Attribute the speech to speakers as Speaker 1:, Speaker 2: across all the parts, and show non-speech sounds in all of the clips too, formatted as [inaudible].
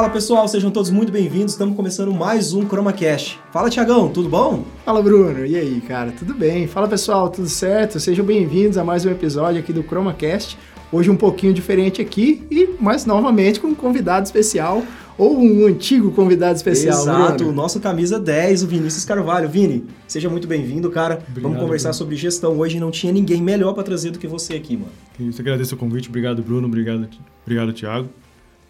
Speaker 1: Fala pessoal, sejam todos muito bem-vindos. Estamos começando mais um ChromaCast. Fala Tiagão, tudo bom?
Speaker 2: Fala Bruno, e aí, cara? Tudo bem? Fala pessoal, tudo certo? Sejam bem-vindos a mais um episódio aqui do ChromaCast. Hoje um pouquinho diferente aqui e mais novamente com um convidado especial ou um antigo convidado especial.
Speaker 1: Exato,
Speaker 2: Bruno.
Speaker 1: o nosso camisa 10, o Vinícius Carvalho. Vini, seja muito bem-vindo, cara.
Speaker 3: Obrigado,
Speaker 1: Vamos conversar
Speaker 3: Bruno.
Speaker 1: sobre gestão. Hoje não tinha ninguém melhor para trazer do que você aqui, mano.
Speaker 3: Eu agradeço o convite, obrigado Bruno, obrigado, obrigado Thiago.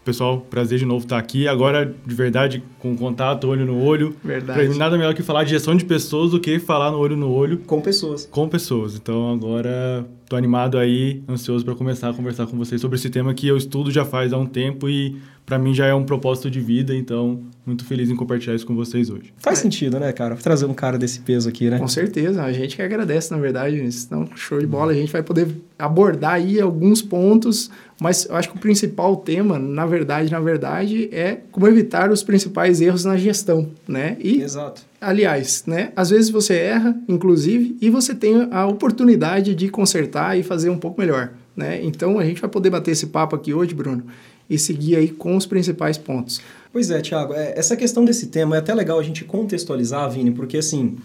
Speaker 3: Pessoal, prazer de novo estar aqui. Agora, de verdade, com contato, olho no olho.
Speaker 2: Verdade.
Speaker 3: Mim, nada melhor que falar de gestão de pessoas do que falar no olho no olho
Speaker 1: Com pessoas.
Speaker 3: com pessoas. Então, agora, tô animado aí, ansioso para começar a conversar com vocês sobre esse tema que eu estudo já faz há um tempo e para mim já é um propósito de vida. Então, muito feliz em compartilhar isso com vocês hoje.
Speaker 1: Faz
Speaker 2: É.
Speaker 1: sentido, né, cara? Trazer um cara desse peso aqui, né?
Speaker 2: Com certeza, a gente que agradece, na verdade. Então, show de bola. A gente vai poder abordar aí alguns pontos, mas eu acho que o principal tema, na verdade, na verdade, é como evitar os principais erros na gestão, né? E
Speaker 1: Exato.
Speaker 2: Aliás, né? Às vezes você erra, inclusive, e você tem a oportunidade de consertar e fazer um pouco melhor, né? Então a gente vai poder bater esse papo aqui hoje, Bruno, e seguir aí com os principais pontos.
Speaker 1: Pois é, Thiago, é, essa questão desse tema é até legal a gente contextualizar, Vini, porque assim,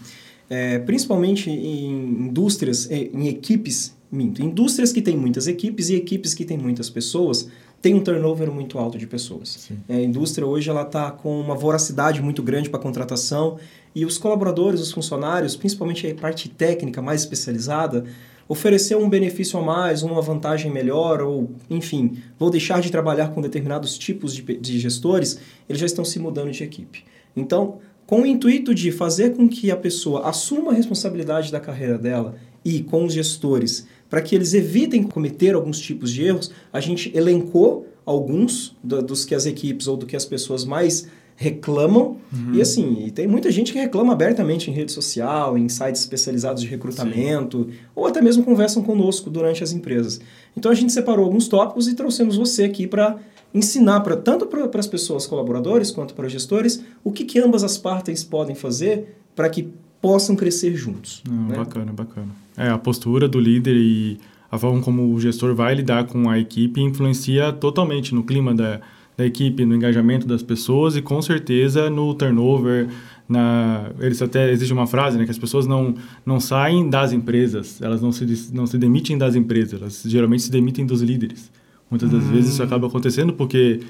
Speaker 1: é, principalmente em indústrias, em em equipes, minto, indústrias que têm muitas equipes e equipes que têm muitas pessoas, tem um turnover muito alto de pessoas. É, a indústria hoje ela está com uma voracidade muito grande para contratação e os colaboradores, os funcionários, principalmente a parte técnica mais especializada, oferecer um benefício a mais, uma vantagem melhor, ou, enfim, vou deixar de trabalhar com determinados tipos de, de gestores, eles já estão se mudando de equipe. Então, com o intuito de fazer com que a pessoa assuma a responsabilidade da carreira dela e com os gestores, para que eles evitem cometer alguns tipos de erros, a gente elencou alguns do- dos que as equipes ou do que as pessoas mais reclamam. E assim, e tem muita gente que reclama abertamente em rede social, em sites especializados de recrutamento, ou até mesmo conversam conosco durante as empresas. Então a gente separou alguns tópicos e trouxemos você aqui para ensinar pra, tanto para as pessoas colaboradores quanto para os gestores o que, que ambas as partes podem fazer para que possam crescer juntos.
Speaker 3: Não,
Speaker 1: né?
Speaker 3: Bacana, bacana. É, a postura do líder e a forma como o gestor vai lidar com a equipe influencia totalmente no clima da, da equipe, no engajamento das pessoas e com certeza no turnover. Na, eles até existe uma frase, né, que as pessoas não, não saem das empresas, elas não se, não se demitem das empresas, elas geralmente se demitem dos líderes. Muitas das vezes isso acaba acontecendo porque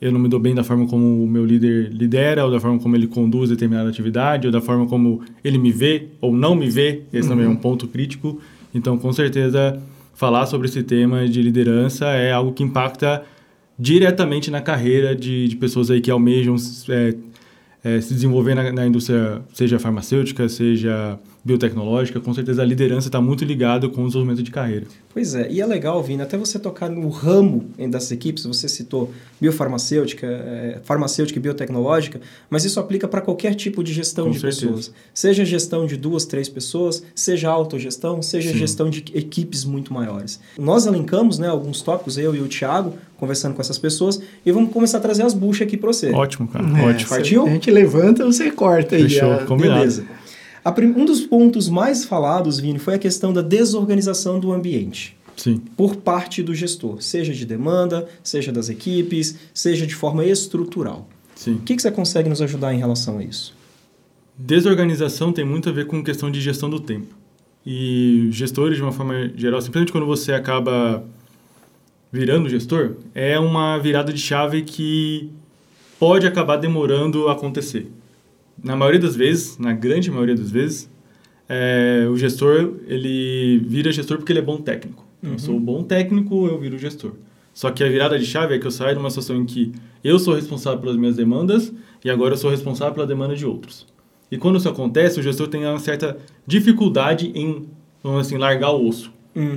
Speaker 3: eu não me dou bem da forma como o meu líder lidera, ou da forma como ele conduz determinada atividade, ou da forma como ele me vê ou não me vê. Esse também é um ponto crítico. Então, com certeza, falar sobre esse tema de liderança é algo que impacta diretamente na carreira de, de pessoas aí que almejam é, é, se desenvolver na, na indústria, seja farmacêutica, seja biotecnológica. Com certeza, a liderança está muito ligada com o desenvolvimento de carreira.
Speaker 1: Pois é, e é legal, Vini, até você tocar no ramo em- dessas equipes, você citou biofarmacêutica, é, farmacêutica e biotecnológica, mas isso aplica para qualquer tipo de gestão
Speaker 3: Com
Speaker 1: de
Speaker 3: certeza.
Speaker 1: pessoas. Seja gestão de duas, três pessoas, seja autogestão, seja
Speaker 3: Sim.
Speaker 1: gestão de equipes muito maiores. Nós elencamos né, alguns tópicos, eu e o Thiago, conversando com essas pessoas, e vamos começar a trazer as buchas aqui para você.
Speaker 3: Ótimo, cara.
Speaker 2: É,
Speaker 3: Ótimo.
Speaker 1: Partiu?
Speaker 2: A gente levanta, você corta aí.
Speaker 3: Fechou,
Speaker 2: a-
Speaker 3: combinado.
Speaker 1: Beleza. Prim- um dos pontos mais falados, Vini, foi a questão da desorganização do ambiente.
Speaker 3: Sim.
Speaker 1: por parte do gestor, seja de demanda, seja das equipes, seja de forma estrutural.
Speaker 3: Sim.
Speaker 1: O que, que você consegue nos ajudar em relação a isso?
Speaker 3: Desorganização tem muito a ver com questão de gestão do tempo. E gestores, de uma forma geral, simplesmente quando você acaba virando gestor, é uma virada de chave que pode acabar demorando a acontecer. Na maioria das vezes, na grande maioria das vezes, é, o gestor ele vira gestor porque ele é bom técnico. Eu sou bom técnico, eu viro gestor. Só que a virada de chave é que eu saio de uma situação em que eu sou responsável pelas minhas demandas e agora eu sou responsável pela demanda de outros. E quando isso acontece, o gestor tem uma certa dificuldade em, vamos assim, largar o osso.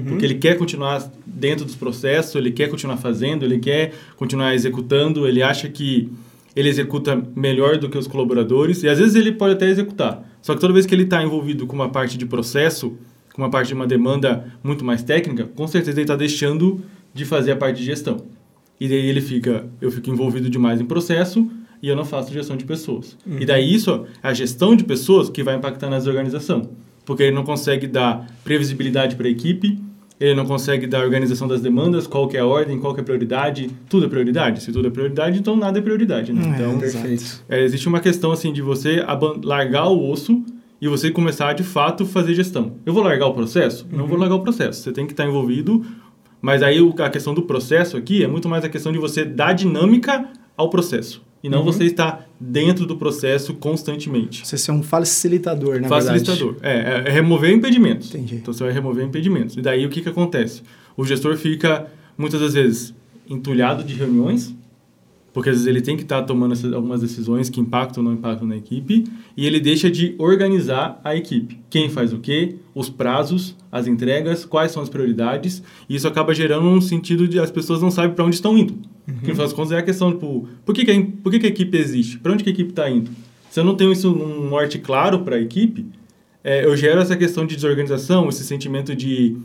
Speaker 3: Porque ele quer continuar dentro dos processos, ele quer continuar fazendo, ele quer continuar executando, ele acha que ele executa melhor do que os colaboradores, e às vezes ele pode até executar. Só que toda vez que ele está envolvido com uma parte de processo, com uma parte de uma demanda muito mais técnica, com certeza ele está deixando de fazer a parte de gestão. E daí ele fica, eu fico envolvido demais em processo e eu não faço gestão de pessoas. E daí isso, a gestão de pessoas que vai impactar na desorganização. Porque ele não consegue dar previsibilidade para a equipe, ele não consegue dar a organização das demandas, qual que é a ordem, qual que é a prioridade, tudo é prioridade. Se tudo é prioridade, então nada é prioridade, né?
Speaker 2: É,
Speaker 3: então,
Speaker 1: Perfeito.
Speaker 3: é, existe uma questão assim de você largar o osso e você começar de fato fazer gestão. Eu vou largar o processo? Não vou largar o processo. Você tem que estar envolvido, mas aí a questão do processo aqui é muito mais a questão de você dar dinâmica ao processo e não você estar dentro do processo constantemente.
Speaker 2: Você ser um facilitador, na
Speaker 3: Facilitador. É, é remover impedimentos.
Speaker 2: Entendi.
Speaker 3: Então você vai remover impedimentos. E daí o que, que acontece? O gestor fica, muitas das vezes, entulhado de reuniões, porque às vezes ele tem que estar tomando essas, algumas decisões que impactam ou não impactam na equipe, e ele deixa de organizar a equipe. Quem faz o quê, os prazos, as entregas, quais são as prioridades, e isso acaba gerando um sentido de as pessoas não sabem para onde estão indo. Porque no final das contas é a questão, tipo, por que, que, a, por que, que a equipe existe? Para onde que a equipe está indo? Se eu não tenho isso num norte claro para a equipe, é, eu gero essa questão de desorganização, esse sentimento de,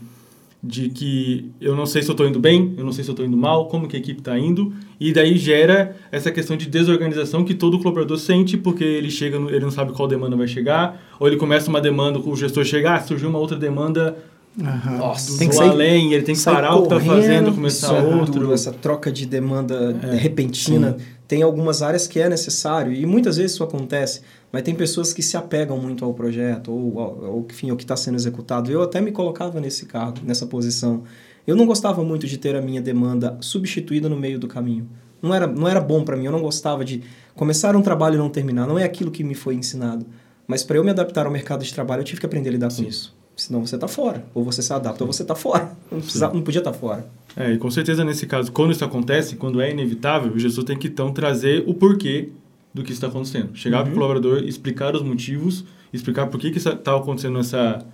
Speaker 3: de que eu não sei se eu estou indo bem, eu não sei se eu estou indo mal, como que a equipe está indo, e daí gera essa questão de desorganização que todo colaborador sente, porque ele chega, ele não sabe qual demanda vai chegar, ou ele começa uma demanda, o gestor chega, ah, surgiu uma outra demanda
Speaker 2: Aham.
Speaker 1: Nossa,
Speaker 2: tem que sair-
Speaker 3: além, ele tem que parar o que está fazendo, começar
Speaker 1: é
Speaker 3: outro.
Speaker 1: duro, essa troca de demanda
Speaker 3: É,
Speaker 1: repentina. Tem algumas áreas que é necessário e muitas vezes isso acontece, mas tem pessoas que se apegam muito ao projeto ou, ao, ao, enfim, ao que está sendo executado. Eu até me colocava nesse cargo, nessa posição. Eu não gostava muito de ter a minha demanda substituída no meio do caminho. Não era, não era bom para mim, eu não gostava de começar um trabalho e não terminar. Não é aquilo que me foi ensinado. Mas para eu me adaptar ao mercado de trabalho, eu tive que aprender a lidar com isso. Senão você está fora. Ou você se adapta ou você está fora. Não, precisa, não podia estar fora.
Speaker 3: É, e com certeza nesse caso, quando isso acontece, quando é inevitável, o gestor tem que então trazer o porquê do que está acontecendo. Chegar para o colaborador, explicar os motivos, explicar por que que está acontecendo essa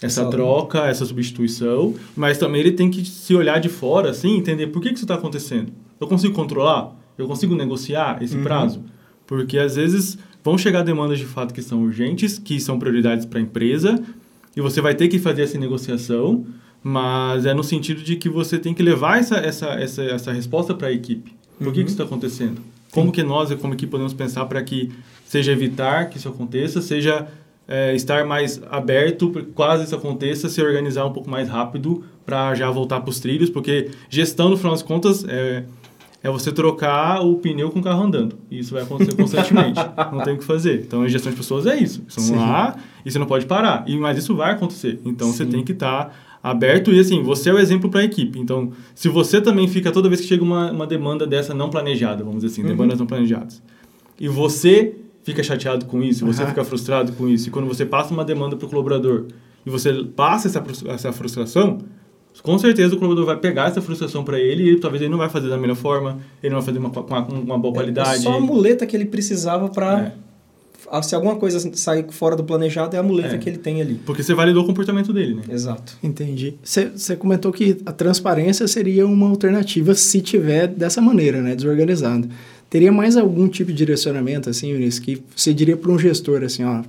Speaker 3: essa troca, essa substituição, mas também ele tem que se olhar de fora, assim, entender por que que isso está acontecendo. Eu consigo controlar? Eu consigo negociar esse prazo? Porque às vezes vão chegar demandas de fato que são urgentes, que são prioridades para a empresa, e você vai ter que fazer essa negociação, mas é no sentido de que você tem que levar essa, essa, essa, essa resposta para a equipe. Por que, que isso está acontecendo? Como que nós, como equipe, podemos pensar para que seja evitar que isso aconteça, seja é, estar mais aberto para que quase isso aconteça, se organizar um pouco mais rápido para já voltar para os trilhos, porque gestão, no final das contas, é, é você trocar o pneu com o carro andando. E isso vai acontecer constantemente. [laughs] não tem o que fazer. Então, a gestão de pessoas é isso. Você vão lá e você não pode parar. E, mas isso vai acontecer. Então, você
Speaker 1: Sim.
Speaker 3: tem que estar aberto e, assim, você é o exemplo para a equipe. Então, se você também fica toda vez que chega uma, uma demanda dessa não planejada, vamos dizer assim,
Speaker 2: Uhum.
Speaker 3: demandas não planejadas, e você fica chateado com isso, você
Speaker 2: Aham.
Speaker 3: fica frustrado com isso, e quando você passa uma demanda para o colaborador e você passa essa, essa frustração, com certeza o colaborador vai pegar essa frustração para ele e talvez ele não vai fazer da melhor forma, ele não vai fazer uma, com uma, uma boa qualidade.
Speaker 1: É só a muleta que ele precisava para.
Speaker 3: É.
Speaker 1: Se alguma coisa sair fora do planejado, é a muleta
Speaker 3: É.
Speaker 1: que ele tem ali.
Speaker 3: Porque você validou o comportamento dele, né?
Speaker 1: Exato.
Speaker 2: Entendi. Você comentou que a transparência seria uma alternativa se tiver dessa maneira, né, desorganizado. Teria mais algum tipo de direcionamento, assim, Vinícius, que você diria para um gestor, assim, ó,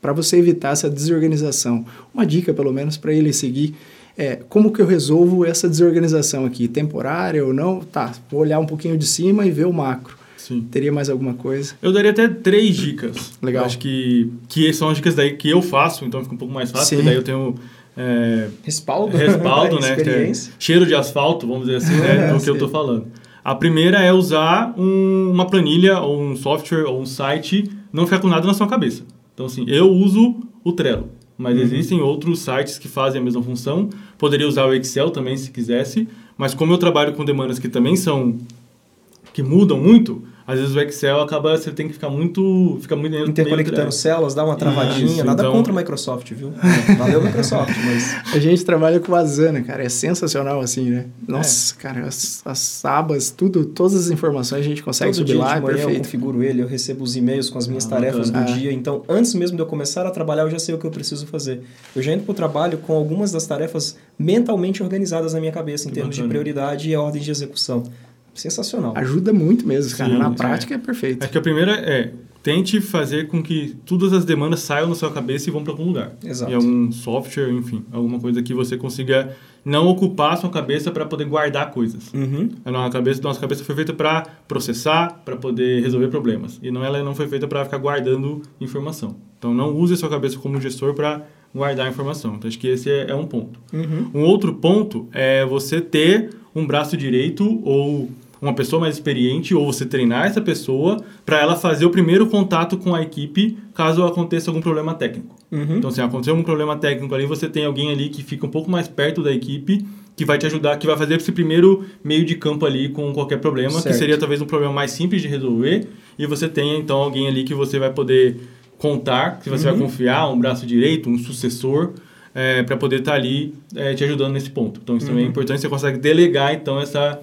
Speaker 2: para você evitar essa desorganização? Uma dica, pelo menos, para ele seguir. É, como que eu resolvo essa desorganização aqui? Temporária ou não? Tá, vou olhar um pouquinho de cima e ver o macro.
Speaker 3: Sim.
Speaker 2: Teria mais alguma coisa?
Speaker 3: Eu daria até três dicas.
Speaker 2: Legal.
Speaker 3: Eu acho que, que são as dicas daí que eu faço, então fica um pouco mais fácil,
Speaker 2: Sim.
Speaker 3: porque daí eu tenho é,
Speaker 1: Respaldo.
Speaker 3: respaldo, [laughs] né? é
Speaker 1: Experiência.
Speaker 3: cheiro de asfalto, vamos dizer assim, né? [laughs] Do que eu estou falando. A primeira é usar um- uma planilha ou um software ou um site, não ficar com nada na sua cabeça. Então, assim, eu uso o Trello, mas
Speaker 1: Uhum.
Speaker 3: existem outros sites que fazem a mesma função. Poderia usar o Excel também, se quisesse, mas como eu trabalho com demandas que também são que mudam muito, às vezes o Excel acaba você tem que ficar muito fica muito
Speaker 1: Interconectando
Speaker 3: meio-
Speaker 1: células, dá uma travadinha.
Speaker 3: Isso,
Speaker 1: Nada
Speaker 3: então-
Speaker 1: contra a Microsoft, viu? [laughs] Valeu, Microsoft, mas.
Speaker 2: A gente trabalha com a Asana, cara, é sensacional assim, né? Nossa, cara, as, as abas, tudo, todas as informações a gente consegue
Speaker 1: Todo
Speaker 2: subir
Speaker 1: dia
Speaker 2: lá,
Speaker 1: de
Speaker 2: é
Speaker 1: manhã eu
Speaker 2: perfeito.
Speaker 1: configuro ele, eu recebo os e-mails com as minhas
Speaker 3: Ah,
Speaker 1: tarefas
Speaker 2: bacana.
Speaker 1: do
Speaker 2: Ah.
Speaker 1: dia. Então, antes mesmo de eu começar a trabalhar, eu já sei o que eu preciso fazer. Eu já entro pro trabalho com algumas das tarefas mentalmente organizadas na minha cabeça, em
Speaker 3: Que
Speaker 1: termos de
Speaker 3: bacana.
Speaker 1: prioridade e ordem de execução. Sensacional.
Speaker 2: Ajuda muito mesmo, cara.
Speaker 3: Sim,
Speaker 2: Na
Speaker 3: é.
Speaker 2: prática é, perfeito.
Speaker 3: Acho que a primeira é tente fazer com que todas as demandas saiam da sua cabeça e vão para algum lugar.
Speaker 1: Exato.
Speaker 3: Em algum software, enfim, alguma coisa que você consiga não ocupar a sua cabeça para poder guardar coisas.
Speaker 1: Uhum.
Speaker 3: A nossa cabeça, nossa cabeça foi feita para processar, para poder resolver problemas. E não ela não foi feita para ficar guardando informação. Então não use a sua cabeça como gestor para guardar a informação. Então, acho que esse é, é um ponto.
Speaker 1: Uhum.
Speaker 3: Um outro ponto é você ter um braço direito ou uma pessoa mais experiente ou você treinar essa pessoa para ela fazer o primeiro contato com a equipe caso aconteça algum problema técnico.
Speaker 1: Uhum.
Speaker 3: Então, se acontecer um problema técnico ali, você tem alguém ali que fica um pouco mais perto da equipe que vai te ajudar, que vai fazer esse primeiro meio de campo ali com qualquer problema,
Speaker 1: Certo.
Speaker 3: que seria talvez um problema mais simples de resolver, e você tenha então alguém ali que você vai poder contar, que você
Speaker 1: Uhum.
Speaker 3: vai confiar, um braço direito, um sucessor, para poder estar ali é, te ajudando nesse ponto. Então, isso também é
Speaker 1: Uhum.
Speaker 3: importante, você consegue delegar então essa,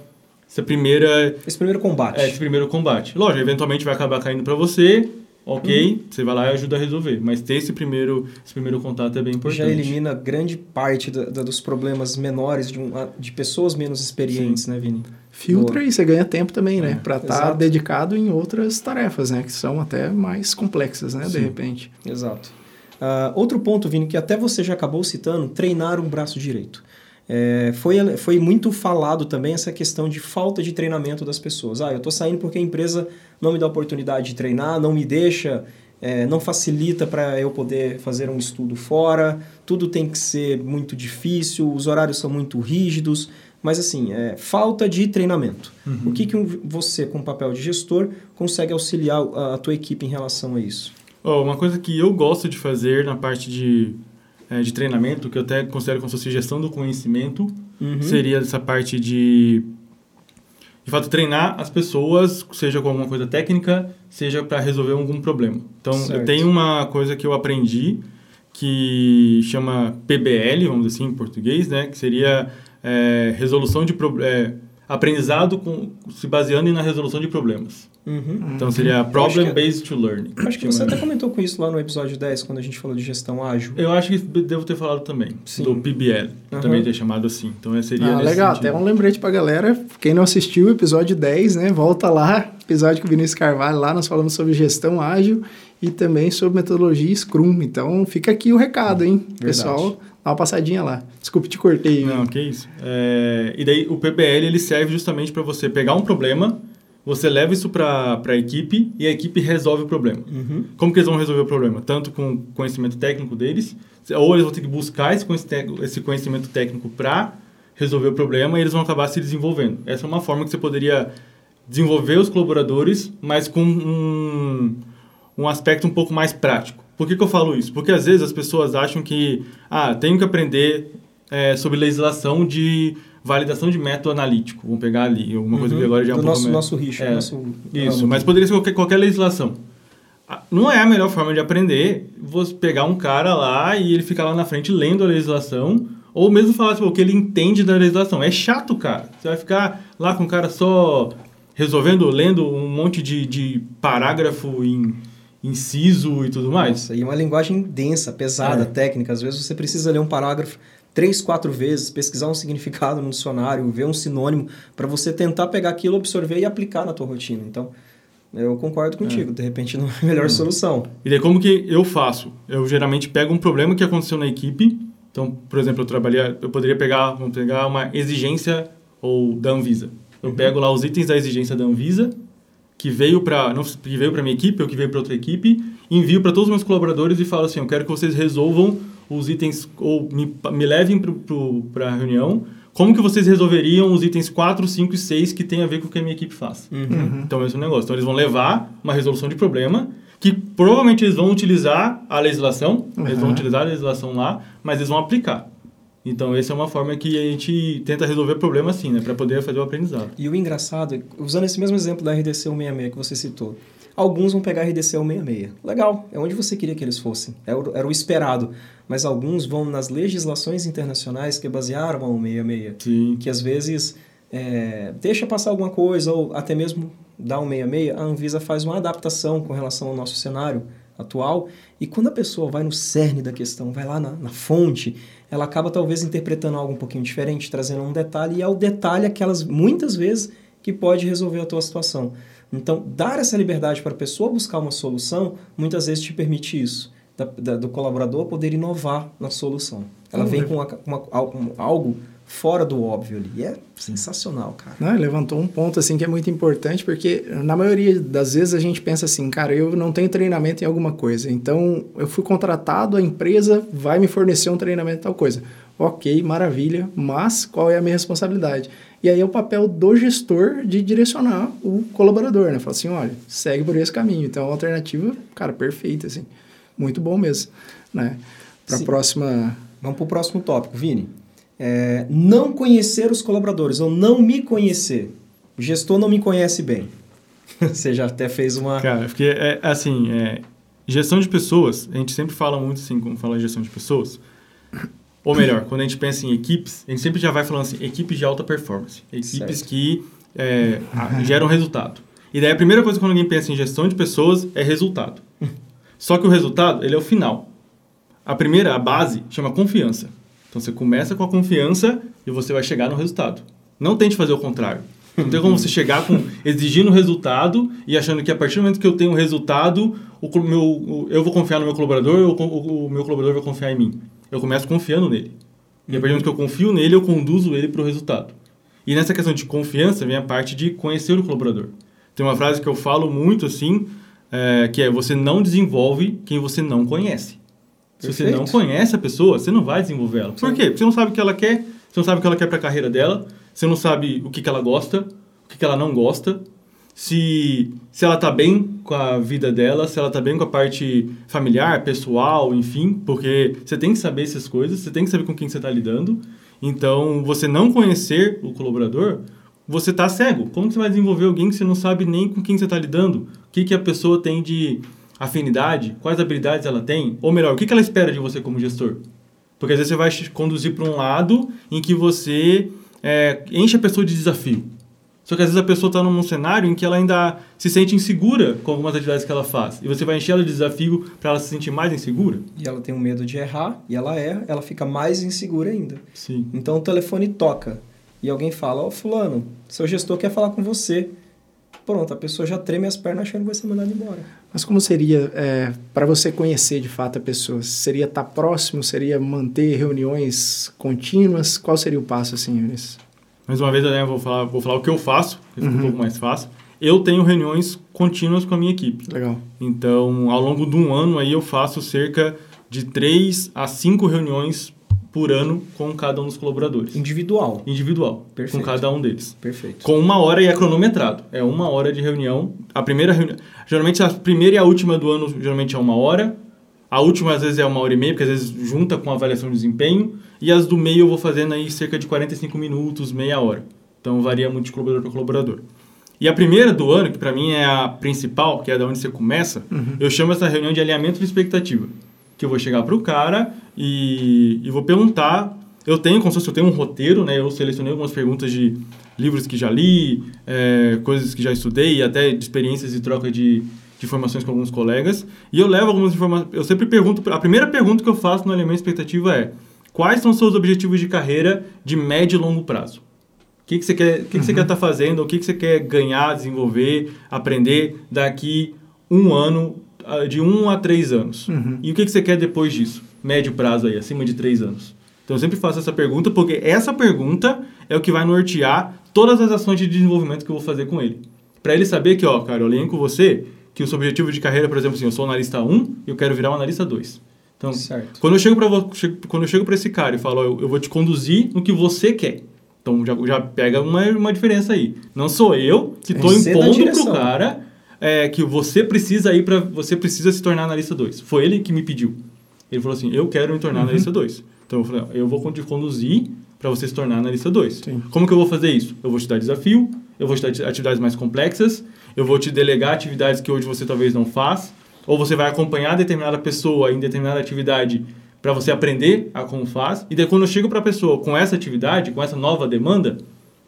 Speaker 3: essa primeira
Speaker 1: Esse primeiro combate.
Speaker 3: é, esse primeiro combate. Lógico, eventualmente vai acabar caindo para você, ok,
Speaker 1: Uhum.
Speaker 3: você vai lá e ajuda a resolver. Mas ter esse primeiro, esse primeiro contato é bem importante.
Speaker 1: Já elimina grande parte da- da- dos problemas menores de, um, de pessoas menos experientes, né, Vini?
Speaker 2: Filtra
Speaker 1: Boa.
Speaker 2: e você ganha tempo também, né?
Speaker 3: É,
Speaker 2: Para estar
Speaker 1: exato.
Speaker 2: dedicado em outras tarefas, né? Que são até mais complexas, né? De
Speaker 3: Sim.
Speaker 2: repente.
Speaker 1: Exato. Ah, outro ponto, Vini, que até você já acabou citando, treinar um braço direito. É, foi, foi muito falado também essa questão de falta de treinamento das pessoas. Ah, eu estou saindo porque a empresa não me dá oportunidade de treinar, não me deixa, é, não facilita para eu poder fazer um estudo fora, tudo tem que ser muito difícil, os horários são muito rígidos, mas assim, é, falta de treinamento. O que, que um- você, com o papel de gestor, consegue auxiliar a, a tua equipe em relação a isso?
Speaker 3: Ó, uma coisa que eu gosto de fazer na parte de, é, de treinamento, que eu até considero como se fosse gestão do conhecimento,
Speaker 1: Uhum.
Speaker 3: seria essa parte de, de fato, treinar as pessoas, seja com alguma coisa técnica, seja para resolver algum problema. Então,
Speaker 1: Certo.
Speaker 3: eu tenho uma coisa que eu aprendi que chama PBL, vamos dizer assim, em português, né? Que seria é, resolução de pro- é, aprendizado com, se baseando na resolução de problemas.
Speaker 1: Uhum.
Speaker 3: Então, seria
Speaker 1: acho
Speaker 3: Problem
Speaker 1: que-
Speaker 3: Based to Learning.
Speaker 1: Acho que você até comentou com isso lá no episódio 10, quando a gente falou de gestão ágil.
Speaker 3: Eu acho que devo ter falado também,
Speaker 1: Sim.
Speaker 3: do PBL,
Speaker 1: Aham.
Speaker 3: também ter chamado assim. Então, seria
Speaker 2: Ah, legal.
Speaker 3: sentido.
Speaker 2: Até um lembrete pra galera. Quem não assistiu o episódio 10, né? Volta lá. Episódio com o Vinícius Carvalho. Lá nós falamos sobre gestão ágil e também sobre metodologia Scrum. Então, fica aqui o recado, hein? Pessoal, dá uma passadinha lá. Desculpe, te cortei.
Speaker 3: Não, que isso. É, e daí o PBL ele serve justamente para você pegar um problema, você leva isso para a equipe e a equipe resolve o problema.
Speaker 1: Uhum.
Speaker 3: Como que eles vão resolver o problema? Tanto com o conhecimento técnico deles, ou eles vão ter que buscar esse conhecimento, esse conhecimento técnico para resolver o problema e eles vão acabar se desenvolvendo. Essa é uma forma que você poderia desenvolver os colaboradores, mas com um, um aspecto um pouco mais prático. Por que, que eu falo isso? Porque às vezes as pessoas acham que, ah, tenho que aprender é, sobre legislação de validação de método analítico. Vamos pegar ali, alguma coisa
Speaker 1: Uhum.
Speaker 3: que agora já é um pouco
Speaker 1: nosso,
Speaker 3: mais-
Speaker 1: nosso richo,
Speaker 3: É,
Speaker 1: nosso
Speaker 3: Isso, mas poderia ser qualquer, qualquer legislação. Ah, Não é a melhor forma de aprender você pegar um cara lá e ele ficar lá na frente lendo a legislação, ou mesmo falar tipo, o que ele entende da legislação. É chato, cara. Você vai ficar lá com o cara só resolvendo, lendo um monte de, de parágrafo em inciso e tudo mais.
Speaker 1: Nossa, e uma linguagem densa, pesada,
Speaker 3: É.
Speaker 1: técnica. Às vezes você precisa ler um parágrafo três, quatro vezes, pesquisar um significado no dicionário, ver um sinônimo, para você tentar pegar aquilo, absorver e aplicar na tua rotina. Então, eu concordo contigo. De repente, não é a melhor solução.
Speaker 3: E daí, como que eu faço? Eu geralmente pego um problema que aconteceu na equipe. Então, por exemplo, eu trabalhei, eu poderia pegar, vamos pegar uma exigência ou da Anvisa. Eu pego lá os itens da exigência da Anvisa que veio para não que veio para minha equipe ou que veio para outra equipe, envio para todos os meus colaboradores e falo assim, eu quero que vocês resolvam os itens ou me, me levem para a reunião. Como que vocês resolveriam os itens 4, 5 e 6 que tem a ver com o que a minha equipe faz?
Speaker 1: Uhum.
Speaker 3: Então, esse é o negócio. Então, eles vão levar uma resolução de problema que provavelmente eles vão utilizar a legislação, eles vão
Speaker 2: Uhum.
Speaker 3: utilizar a legislação lá, mas eles vão aplicar. Então, essa é uma forma que a gente tenta resolver problema assim, né? Para poder fazer o aprendizado.
Speaker 1: E o engraçado, é, usando esse mesmo exemplo da RDC 166 que você citou, alguns vão pegar a RDC 166. Legal, é onde você queria que eles fossem. Era o, era o esperado. Mas alguns vão nas legislações internacionais que basearam a 166.
Speaker 3: Sim.
Speaker 1: que às vezes é, deixa passar alguma coisa ou até mesmo dá um 66, a Anvisa faz uma adaptação com relação ao nosso cenário atual e quando a pessoa vai no cerne da questão, vai lá na, na fonte, ela acaba talvez interpretando algo um pouquinho diferente, trazendo um detalhe e é o detalhe aquelas muitas vezes que pode resolver a tua situação. Então, dar essa liberdade para a pessoa buscar uma solução, muitas vezes te permite isso, da, da- do colaborador poder inovar na solução. Ela
Speaker 2: Uhum.
Speaker 1: vem com uma- uma- al- um- algo fora do óbvio ali. E é sensacional, cara.
Speaker 2: Não, ele levantou um ponto assim que é muito importante, porque na maioria das vezes a gente pensa assim, cara, eu não tenho treinamento em alguma coisa, então eu fui contratado, a empresa vai me fornecer um treinamento em tal coisa. Ok, maravilha, mas qual é a minha responsabilidade? E aí é o papel do gestor de direcionar o colaborador, né? Falar assim, olha, segue por esse caminho. Então, a alternativa, cara, perfeita, assim. Muito bom mesmo, né? Para a próxima...
Speaker 1: Vamos para o próximo tópico, Vini. É, não conhecer os colaboradores, ou não me conhecer. O gestor não me conhece bem. [laughs] Você já até fez uma...
Speaker 3: Cara, porque, é, assim, é, gestão de pessoas, a gente sempre fala muito, assim, como fala gestão de pessoas ou melhor, quando a gente pensa em equipes, a gente sempre já vai falando assim, equipes de alta performance. Equipes certo. que é, geram resultado. E daí a primeira coisa quando alguém pensa em gestão de pessoas é resultado. [laughs] Só que o resultado, ele é o final. A primeira, a base, chama confiança. Então você começa com a confiança e você vai chegar no resultado. Não tente fazer o contrário. Não tem como você chegar com exigindo resultado e achando que a partir do momento que eu tenho um resultado, o meu, eu vou confiar no meu colaborador ou o, o meu colaborador vai confiar em mim. Eu começo confiando nele. E a partir do momento que eu confio nele, eu conduzo ele para o resultado. E nessa questão de confiança vem a parte de conhecer o colaborador. Tem uma frase que eu falo muito assim, é, que é você não desenvolve quem você não conhece. Se você não conhece a pessoa, você não vai desenvolver ela. Por quê? Porque você não sabe o que ela quer, você não sabe o que ela quer para a carreira dela, você não sabe o que, que ela gosta, o que, que ela não gosta, se, se ela está bem com a vida dela, se ela está bem com a parte familiar, pessoal, enfim, porque você tem que saber essas coisas, você tem que saber com quem você está lidando. Então, você não conhecer o colaborador, você está cego. Como você vai desenvolver alguém que você não sabe nem com quem você está lidando? O que, que a pessoa tem de afinidade? Quais habilidades ela tem? Ou melhor, o que, ela espera de você como gestor? Porque às vezes você vai conduzir para um lado em que você é, enche a pessoa de desafio. Só que às vezes a pessoa está num cenário em que ela ainda se sente insegura com algumas atividades que ela faz. E você vai encher ela de desafio para ela se sentir mais insegura.
Speaker 1: E ela tem um medo de errar, e ela erra, ela fica mais insegura ainda.
Speaker 3: Sim.
Speaker 1: Então o telefone toca e alguém fala: Ó, oh, Fulano, seu gestor quer falar com você. Pronto, a pessoa já treme as pernas achando que vai ser mandada embora.
Speaker 2: Mas como seria é, para você conhecer de fato a pessoa? Seria estar tá próximo? Seria manter reuniões contínuas? Qual seria o passo assim, Eunice?
Speaker 3: Mais uma vez, eu vou falar, vou falar o que eu faço, que fica uhum. um pouco mais fácil. Eu tenho reuniões contínuas com a minha equipe.
Speaker 2: Legal.
Speaker 3: Então, ao longo de um ano aí eu faço cerca de três a cinco reuniões por ano com cada um dos colaboradores.
Speaker 1: Individual.
Speaker 3: Individual.
Speaker 1: Perfeito.
Speaker 3: Com cada um deles.
Speaker 1: Perfeito.
Speaker 3: Com uma hora e é cronometrado. É uma hora de reunião. A primeira reunião. Geralmente a primeira e a última do ano geralmente é uma hora. A última às vezes é uma hora e meia, porque às vezes junta com a avaliação de desempenho. E as do meio eu vou fazendo aí cerca de 45 minutos, meia hora. Então varia muito de colaborador para colaborador. E a primeira do ano, que para mim é a principal, que é da onde você começa, uhum. eu chamo essa reunião de alinhamento de expectativa. Que eu vou chegar para o cara e, e vou perguntar. Eu tenho, como se eu tenho um roteiro, né? Eu selecionei algumas perguntas de livros que já li, é, coisas que já estudei, até de experiências e troca de, de informações com alguns colegas. E eu levo algumas informações. Eu sempre pergunto. A primeira pergunta que eu faço no de expectativa é: quais são os seus objetivos de carreira de médio e longo prazo? O que, que você quer, que, que você quer estar uhum. tá fazendo? O que, que você quer ganhar, desenvolver, aprender daqui um ano, ah, de um a três anos? Uhum. E o que, que você quer depois disso? Médio prazo aí, acima de três anos. Então eu sempre faço essa pergunta porque essa pergunta é o que vai nortear todas as ações de desenvolvimento que eu vou fazer com ele. Para ele saber que, ó, cara, eu alinho com você que o seu objetivo de carreira, por exemplo, assim, eu sou analista 1 e eu quero virar um analista 2. Então, certo. quando eu chego para quando eu chego para esse cara e falo, ó, eu, eu, vou te conduzir no que você quer. Então já, já pega uma, uma diferença aí. Não sou eu que estou impondo pro cara é, que você precisa ir para você precisa se tornar analista 2. Foi ele que me pediu. Ele falou assim: "Eu quero me tornar uhum. analista 2". Então eu falei: "Eu vou te conduzir para você se tornar analista 2". Como que eu vou fazer isso? Eu vou te dar desafio, eu vou te dar atividades mais complexas, eu vou te delegar atividades que hoje você talvez não faz, ou você vai acompanhar determinada pessoa em determinada atividade para você aprender a como faz, e daí quando eu chego para a pessoa com essa atividade, com essa nova demanda,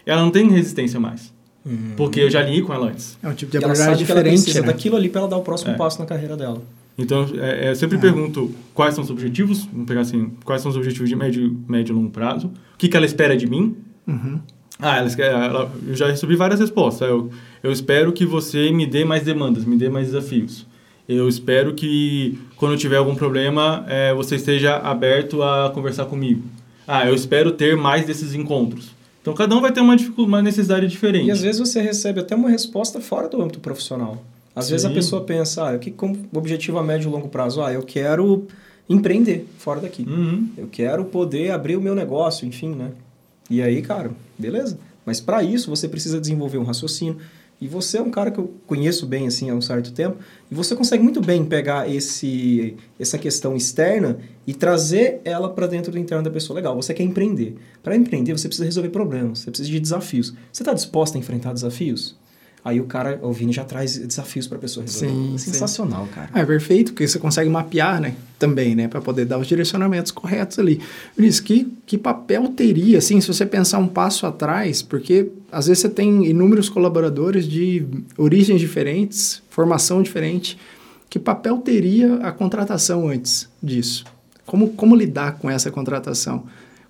Speaker 3: ela não tem resistência mais. Uhum. Porque eu já li com ela antes.
Speaker 2: É um tipo de abordagem diferente. ela precisa
Speaker 1: né? daquilo ali para ela dar o próximo é. passo na carreira dela.
Speaker 3: Então, é, é eu sempre é. pergunto quais são os objetivos, vamos pegar assim, quais são os objetivos de médio, médio e longo prazo, o que, que ela espera de mim, uhum. Ah, ela, ela, eu já recebi várias respostas. Eu, eu espero que você me dê mais demandas, me dê mais desafios. Eu espero que, quando tiver algum problema, é, você esteja aberto a conversar comigo. Ah, eu espero ter mais desses encontros. Então, cada um vai ter uma, uma necessidade diferente.
Speaker 1: E às vezes você recebe até uma resposta fora do âmbito profissional. Às Sim. vezes a pessoa pensa, ah, o que como objetivo a médio e longo prazo? Ah, eu quero empreender fora daqui.
Speaker 3: Uhum.
Speaker 1: Eu quero poder abrir o meu negócio, enfim, né? E aí, cara, beleza. Mas para isso você precisa desenvolver um raciocínio. E você é um cara que eu conheço bem assim há um certo tempo, e você consegue muito bem pegar esse essa questão externa e trazer ela para dentro do interno da pessoa. Legal, você quer empreender. Para empreender, você precisa resolver problemas, você precisa de desafios. Você está disposto a enfrentar desafios? Aí o cara, o Vini já traz desafios para a pessoa resolver. Sim, Sensacional, sim. cara.
Speaker 2: É perfeito, porque você consegue mapear, né? Também, né? Para poder dar os direcionamentos corretos ali. Vinícius, que, que papel teria, assim, se você pensar um passo atrás? Porque às vezes você tem inúmeros colaboradores de origens diferentes, formação diferente. Que papel teria a contratação antes disso? Como, como lidar com essa contratação?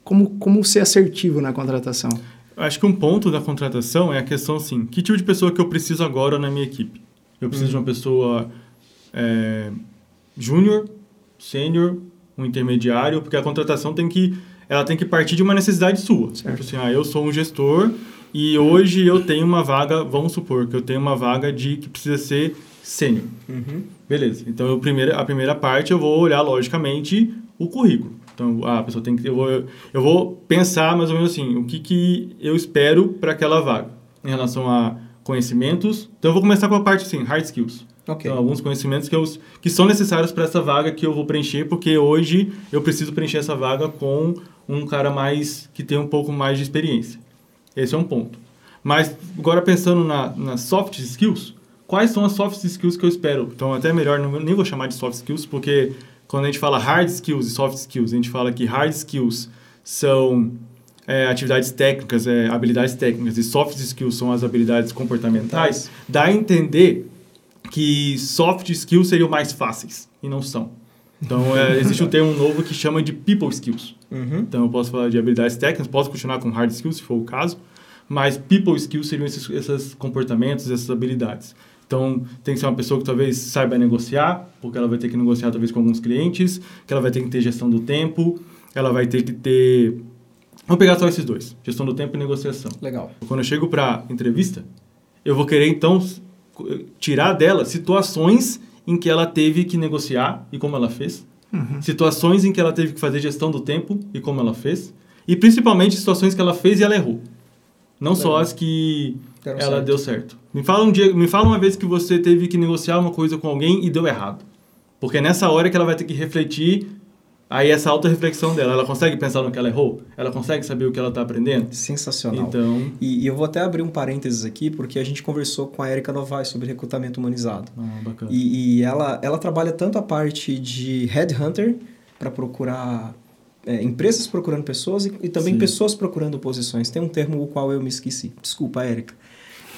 Speaker 2: Como, como ser assertivo na contratação?
Speaker 3: Acho que um ponto da contratação é a questão assim, que tipo de pessoa que eu preciso agora na minha equipe? Eu preciso uhum. de uma pessoa é, júnior, sênior, um intermediário, porque a contratação tem que ela tem que partir de uma necessidade sua. Tipo assim, ah, eu sou um gestor e hoje eu tenho uma vaga, vamos supor que eu tenho uma vaga de que precisa ser sênior.
Speaker 1: Uhum.
Speaker 3: Beleza. Então, eu, a primeira parte eu vou olhar, logicamente, o currículo. Então, a pessoa tem que. Eu vou, eu vou pensar mais ou menos assim: o que, que eu espero para aquela vaga em relação a conhecimentos. Então, eu vou começar com a parte assim: hard skills.
Speaker 1: Okay.
Speaker 3: Então, alguns conhecimentos que, eu, que são necessários para essa vaga que eu vou preencher, porque hoje eu preciso preencher essa vaga com um cara mais que tem um pouco mais de experiência. Esse é um ponto. Mas agora pensando na, nas soft skills, quais são as soft skills que eu espero? Então, até melhor, não, nem vou chamar de soft skills, porque quando a gente fala hard skills e soft skills, a gente fala que hard skills são é, atividades técnicas, é, habilidades técnicas, e soft skills são as habilidades comportamentais, dá a entender que soft skills seriam mais fáceis, e não são. Então, é, existe um [laughs] termo novo que chama de people skills.
Speaker 1: Uhum.
Speaker 3: Então, eu posso falar de habilidades técnicas, posso continuar com hard skills, se for o caso, mas people skills seriam esses, esses comportamentos, essas habilidades. Então, tem que ser uma pessoa que talvez saiba negociar, porque ela vai ter que negociar talvez com alguns clientes, que ela vai ter que ter gestão do tempo, ela vai ter que ter... Vamos pegar só esses dois, gestão do tempo e negociação.
Speaker 1: Legal.
Speaker 3: Quando eu chego para entrevista, eu vou querer, então, tirar dela situações em que ela teve que negociar e como ela fez,
Speaker 2: uhum.
Speaker 3: situações em que ela teve que fazer gestão do tempo e como ela fez, e principalmente situações que ela fez e ela errou. Não Legal. só as que Deram ela certo. deu certo. Me fala um dia, me fala uma vez que você teve que negociar uma coisa com alguém e deu errado. Porque é nessa hora que ela vai ter que refletir aí essa auto reflexão dela, ela consegue pensar no que ela errou? Ela consegue saber o que ela está aprendendo?
Speaker 1: Sensacional.
Speaker 3: Então...
Speaker 1: E, e, eu vou até abrir um parênteses aqui, porque a gente conversou com a Erika Novaes sobre recrutamento humanizado.
Speaker 3: Ah, bacana.
Speaker 1: E, e ela, ela trabalha tanto a parte de headhunter, para procurar é, empresas procurando pessoas e, e também Sim. pessoas procurando posições. Tem um termo o qual eu me esqueci. Desculpa, Érica.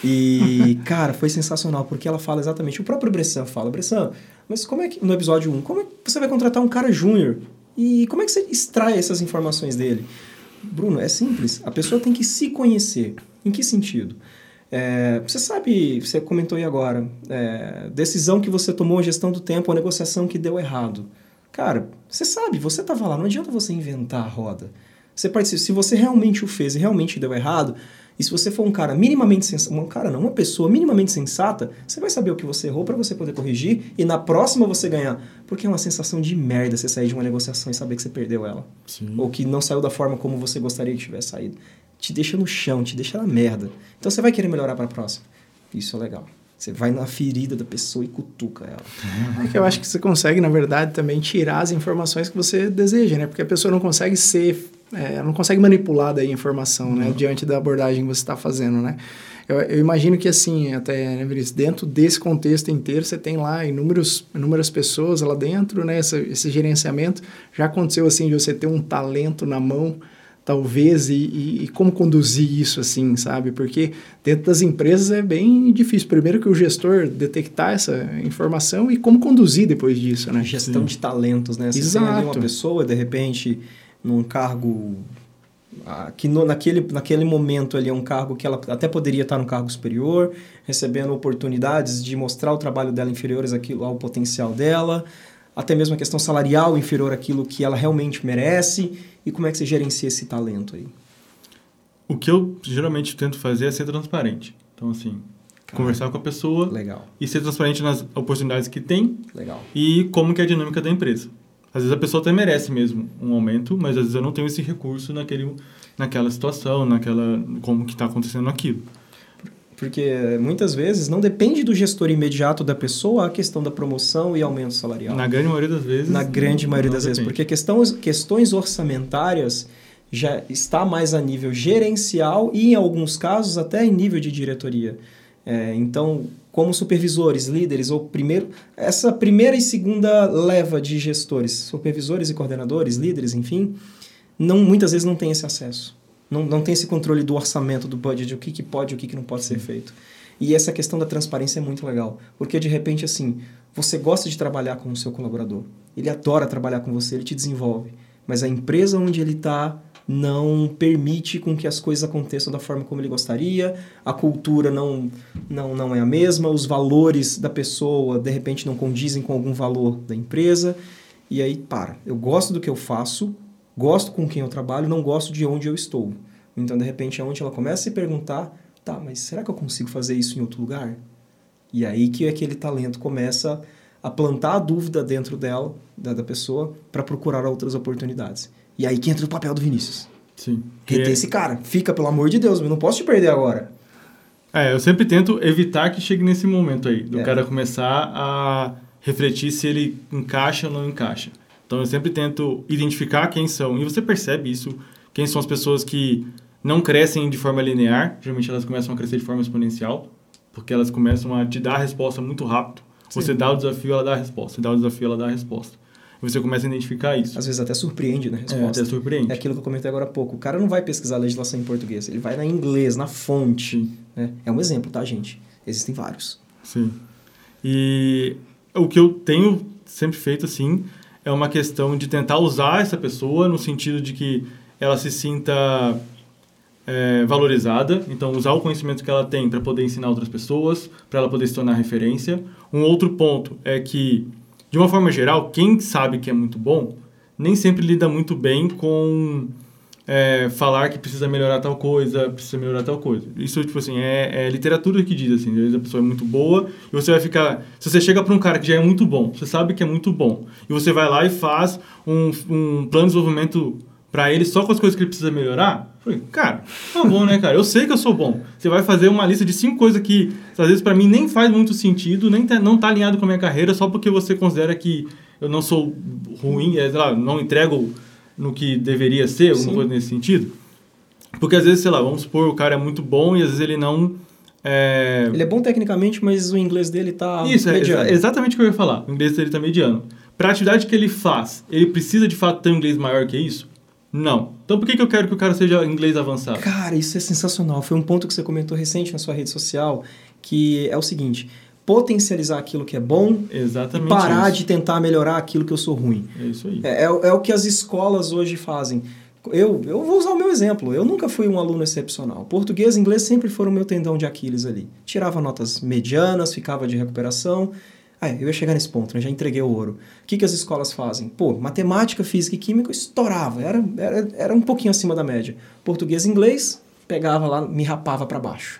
Speaker 1: E, [laughs] cara, foi sensacional, porque ela fala exatamente, o próprio Bressan fala, Bressan, mas como é que, no episódio 1, como é que você vai contratar um cara júnior? E como é que você extrai essas informações dele? Bruno, é simples, a pessoa tem que se conhecer. Em que sentido? É, você sabe, você comentou aí agora, é, decisão que você tomou, gestão do tempo, a negociação que deu errado. Cara, você sabe, você estava lá, não adianta você inventar a roda. Você participa, se você realmente o fez e realmente deu errado, e se você for um cara minimamente sensato, um cara não, uma pessoa minimamente sensata, você vai saber o que você errou para você poder corrigir e na próxima você ganhar. Porque é uma sensação de merda você sair de uma negociação e saber que você perdeu ela.
Speaker 3: Sim.
Speaker 1: Ou que não saiu da forma como você gostaria que tivesse saído. Te deixa no chão, te deixa na merda. Então você vai querer melhorar para a próxima. Isso é legal. Você vai na ferida da pessoa e cutuca ela.
Speaker 2: É [laughs] que eu acho que você consegue, na verdade, também tirar as informações que você deseja, né? Porque a pessoa não consegue ser é, não consegue manipular daí a informação, né? Diante da abordagem que você está fazendo, né? Eu, eu, imagino que, assim, até, né, Vinícius, dentro desse contexto inteiro, você tem lá inúmeros, inúmeras pessoas lá dentro, né? Esse, esse gerenciamento. Já aconteceu, assim, de você ter um talento na mão, talvez, e, e, e, como conduzir isso, assim, sabe? Porque dentro das empresas é bem difícil. Primeiro que o gestor detectar essa informação e como conduzir depois disso, né?
Speaker 1: Gestão Sim. de talentos, né? Você
Speaker 2: Exato.
Speaker 1: tem ali uma pessoa, de repente num cargo que no, naquele, naquele momento ali é um cargo que ela até poderia estar no cargo superior, recebendo oportunidades de mostrar o trabalho dela inferiores àquilo, ao potencial dela, até mesmo a questão salarial inferior àquilo que ela realmente merece. E como é que você gerencia esse talento aí?
Speaker 3: O que eu geralmente tento fazer é ser transparente. Então, assim, Cara, conversar com a pessoa
Speaker 1: legal.
Speaker 3: e ser transparente nas oportunidades que tem
Speaker 1: legal.
Speaker 3: e como que é a dinâmica da empresa. Às vezes a pessoa até merece mesmo um aumento, mas às vezes eu não tenho esse recurso naquele, naquela situação, naquela como que está acontecendo aquilo.
Speaker 1: Porque muitas vezes não depende do gestor imediato da pessoa a questão da promoção e aumento salarial.
Speaker 3: Na grande maioria das vezes.
Speaker 1: Na grande maioria das depende. vezes. Porque questão, questões orçamentárias já está mais a nível gerencial e, em alguns casos, até em nível de diretoria. É, então, como supervisores, líderes, ou primeiro, essa primeira e segunda leva de gestores, supervisores e coordenadores, líderes, enfim, não, muitas vezes não tem esse acesso não, não tem esse controle do orçamento, do budget, o que, que pode e o que, que não pode ser feito. E essa questão da transparência é muito legal, porque de repente, assim, você gosta de trabalhar com o seu colaborador, ele adora trabalhar com você, ele te desenvolve, mas a empresa onde ele está não permite com que as coisas aconteçam da forma como ele gostaria, a cultura não, não, não é a mesma, os valores da pessoa de repente não condizem com algum valor da empresa, e aí para. Eu gosto do que eu faço, Gosto com quem eu trabalho, não gosto de onde eu estou. Então, de repente, é onde ela começa a se perguntar: tá, mas será que eu consigo fazer isso em outro lugar? E aí que aquele talento começa a plantar a dúvida dentro dela, da, da pessoa, para procurar outras oportunidades. E aí que entra o papel do Vinícius.
Speaker 3: Sim.
Speaker 1: Reter é... esse cara. Fica, pelo amor de Deus, eu não posso te perder agora.
Speaker 3: É, eu sempre tento evitar que chegue nesse momento aí, do é. cara começar a refletir se ele encaixa ou não encaixa. Então eu sempre tento identificar quem são, e você percebe isso, quem são as pessoas que não crescem de forma linear, geralmente elas começam a crescer de forma exponencial, porque elas começam a te dar a resposta muito rápido. Sim. Você dá o desafio, ela dá a resposta. Você dá o desafio, ela dá a resposta. E você começa a identificar isso.
Speaker 1: Às vezes até surpreende na resposta.
Speaker 3: É, até surpreende.
Speaker 1: É aquilo que eu comentei agora há pouco. O cara não vai pesquisar a legislação em português, ele vai na inglês, na fonte. Né? É um exemplo, tá, gente? Existem vários.
Speaker 3: Sim. E o que eu tenho sempre feito, assim, é uma questão de tentar usar essa pessoa no sentido de que ela se sinta é, valorizada, então usar o conhecimento que ela tem para poder ensinar outras pessoas, para ela poder se tornar referência. Um outro ponto é que, de uma forma geral, quem sabe que é muito bom nem sempre lida muito bem com é, falar que precisa melhorar tal coisa, precisa melhorar tal coisa. Isso, tipo assim, é, é, literatura que diz, assim, às vezes a pessoa é muito boa e você vai ficar... Se você chega para um cara que já é muito bom, você sabe que é muito bom, e você vai lá e faz um, um plano de desenvolvimento para ele só com as coisas que ele precisa melhorar, falei, cara, tá bom, né, cara? Eu sei que eu sou bom. Você vai fazer uma lista de cinco coisas que, às vezes, para mim nem faz muito sentido, nem tá, não tá alinhado com a minha carreira, só porque você considera que eu não sou ruim, é, lá, não entrego no que deveria ser, alguma Sim. coisa nesse sentido? Porque às vezes, sei lá, vamos supor, o cara é muito bom e às vezes ele não. É...
Speaker 1: Ele é bom tecnicamente, mas o inglês dele tá
Speaker 3: Isso, é mediano. é exatamente o que eu ia falar. O inglês dele tá mediano. Para a atividade que ele faz, ele precisa de fato ter um inglês maior que isso? Não. Então por que, que eu quero que o cara seja inglês avançado?
Speaker 1: Cara, isso é sensacional. Foi um ponto que você comentou recente na sua rede social, que é o seguinte: potencializar aquilo que é bom
Speaker 3: Exatamente
Speaker 1: e parar
Speaker 3: isso.
Speaker 1: de tentar melhorar aquilo que eu sou ruim.
Speaker 3: É isso aí.
Speaker 1: É, é, é, o que as escolas hoje fazem. Eu, eu vou usar o meu exemplo. Eu nunca fui um aluno excepcional. Português e inglês sempre foram o meu tendão de Aquiles ali. Tirava notas medianas, ficava de recuperação. Ah, eu ia chegar nesse ponto, né? já entreguei o ouro. O que, que as escolas fazem? Pô, matemática, física e química estourava, era, era, era um pouquinho acima da média. Português e inglês, pegava lá, me rapava para baixo.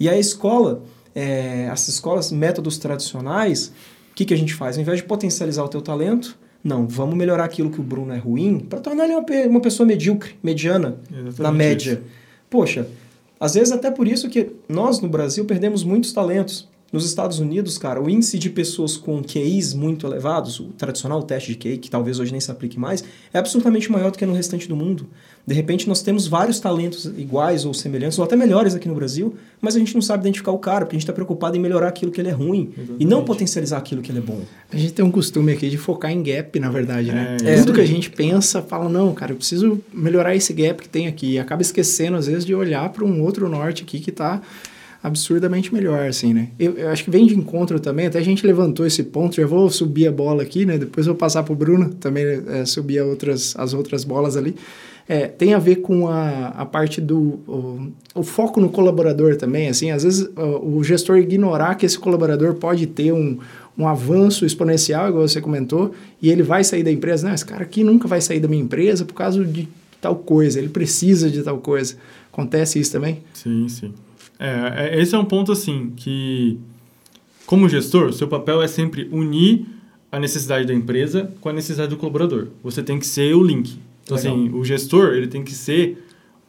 Speaker 1: E a escola é, as escolas, métodos tradicionais, o que, que a gente faz? Ao invés de potencializar o teu talento, não, vamos melhorar aquilo que o Bruno é ruim para tornar ele uma, uma pessoa medíocre, mediana, Exatamente na média. Isso. Poxa, às vezes até por isso que nós no Brasil perdemos muitos talentos. Nos Estados Unidos, cara, o índice de pessoas com QIs muito elevados, o tradicional teste de QI, que talvez hoje nem se aplique mais, é absolutamente maior do que no restante do mundo. De repente, nós temos vários talentos iguais ou semelhantes, ou até melhores aqui no Brasil, mas a gente não sabe identificar o cara, porque a gente está preocupado em melhorar aquilo que ele é ruim Exatamente. e não potencializar aquilo que ele é bom.
Speaker 2: A gente tem um costume aqui de focar em gap, na verdade, né? É, Tudo que a gente pensa, fala, não, cara, eu preciso melhorar esse gap que tem aqui. E acaba esquecendo, às vezes, de olhar para um outro norte aqui que está absurdamente melhor, assim, né? Eu, eu, acho que vem de encontro também, até a gente levantou esse ponto, já vou subir a bola aqui, né? Depois vou passar para o Bruno também é, subir outras, as outras bolas ali. É, tem a ver com a, a parte do o, o, foco no colaborador também, assim, às vezes o, o gestor ignorar que esse colaborador pode ter um, um avanço exponencial, igual você comentou, e ele vai sair da empresa. Não, esse cara aqui nunca vai sair da minha empresa por causa de tal coisa, ele precisa de tal coisa. Acontece isso também?
Speaker 3: Sim, sim. É, é, esse é um ponto assim que, como gestor, seu papel é sempre unir a necessidade da empresa com a necessidade do colaborador. Você tem que ser o link. Então,
Speaker 1: Legal.
Speaker 3: assim, o gestor, ele tem que ser...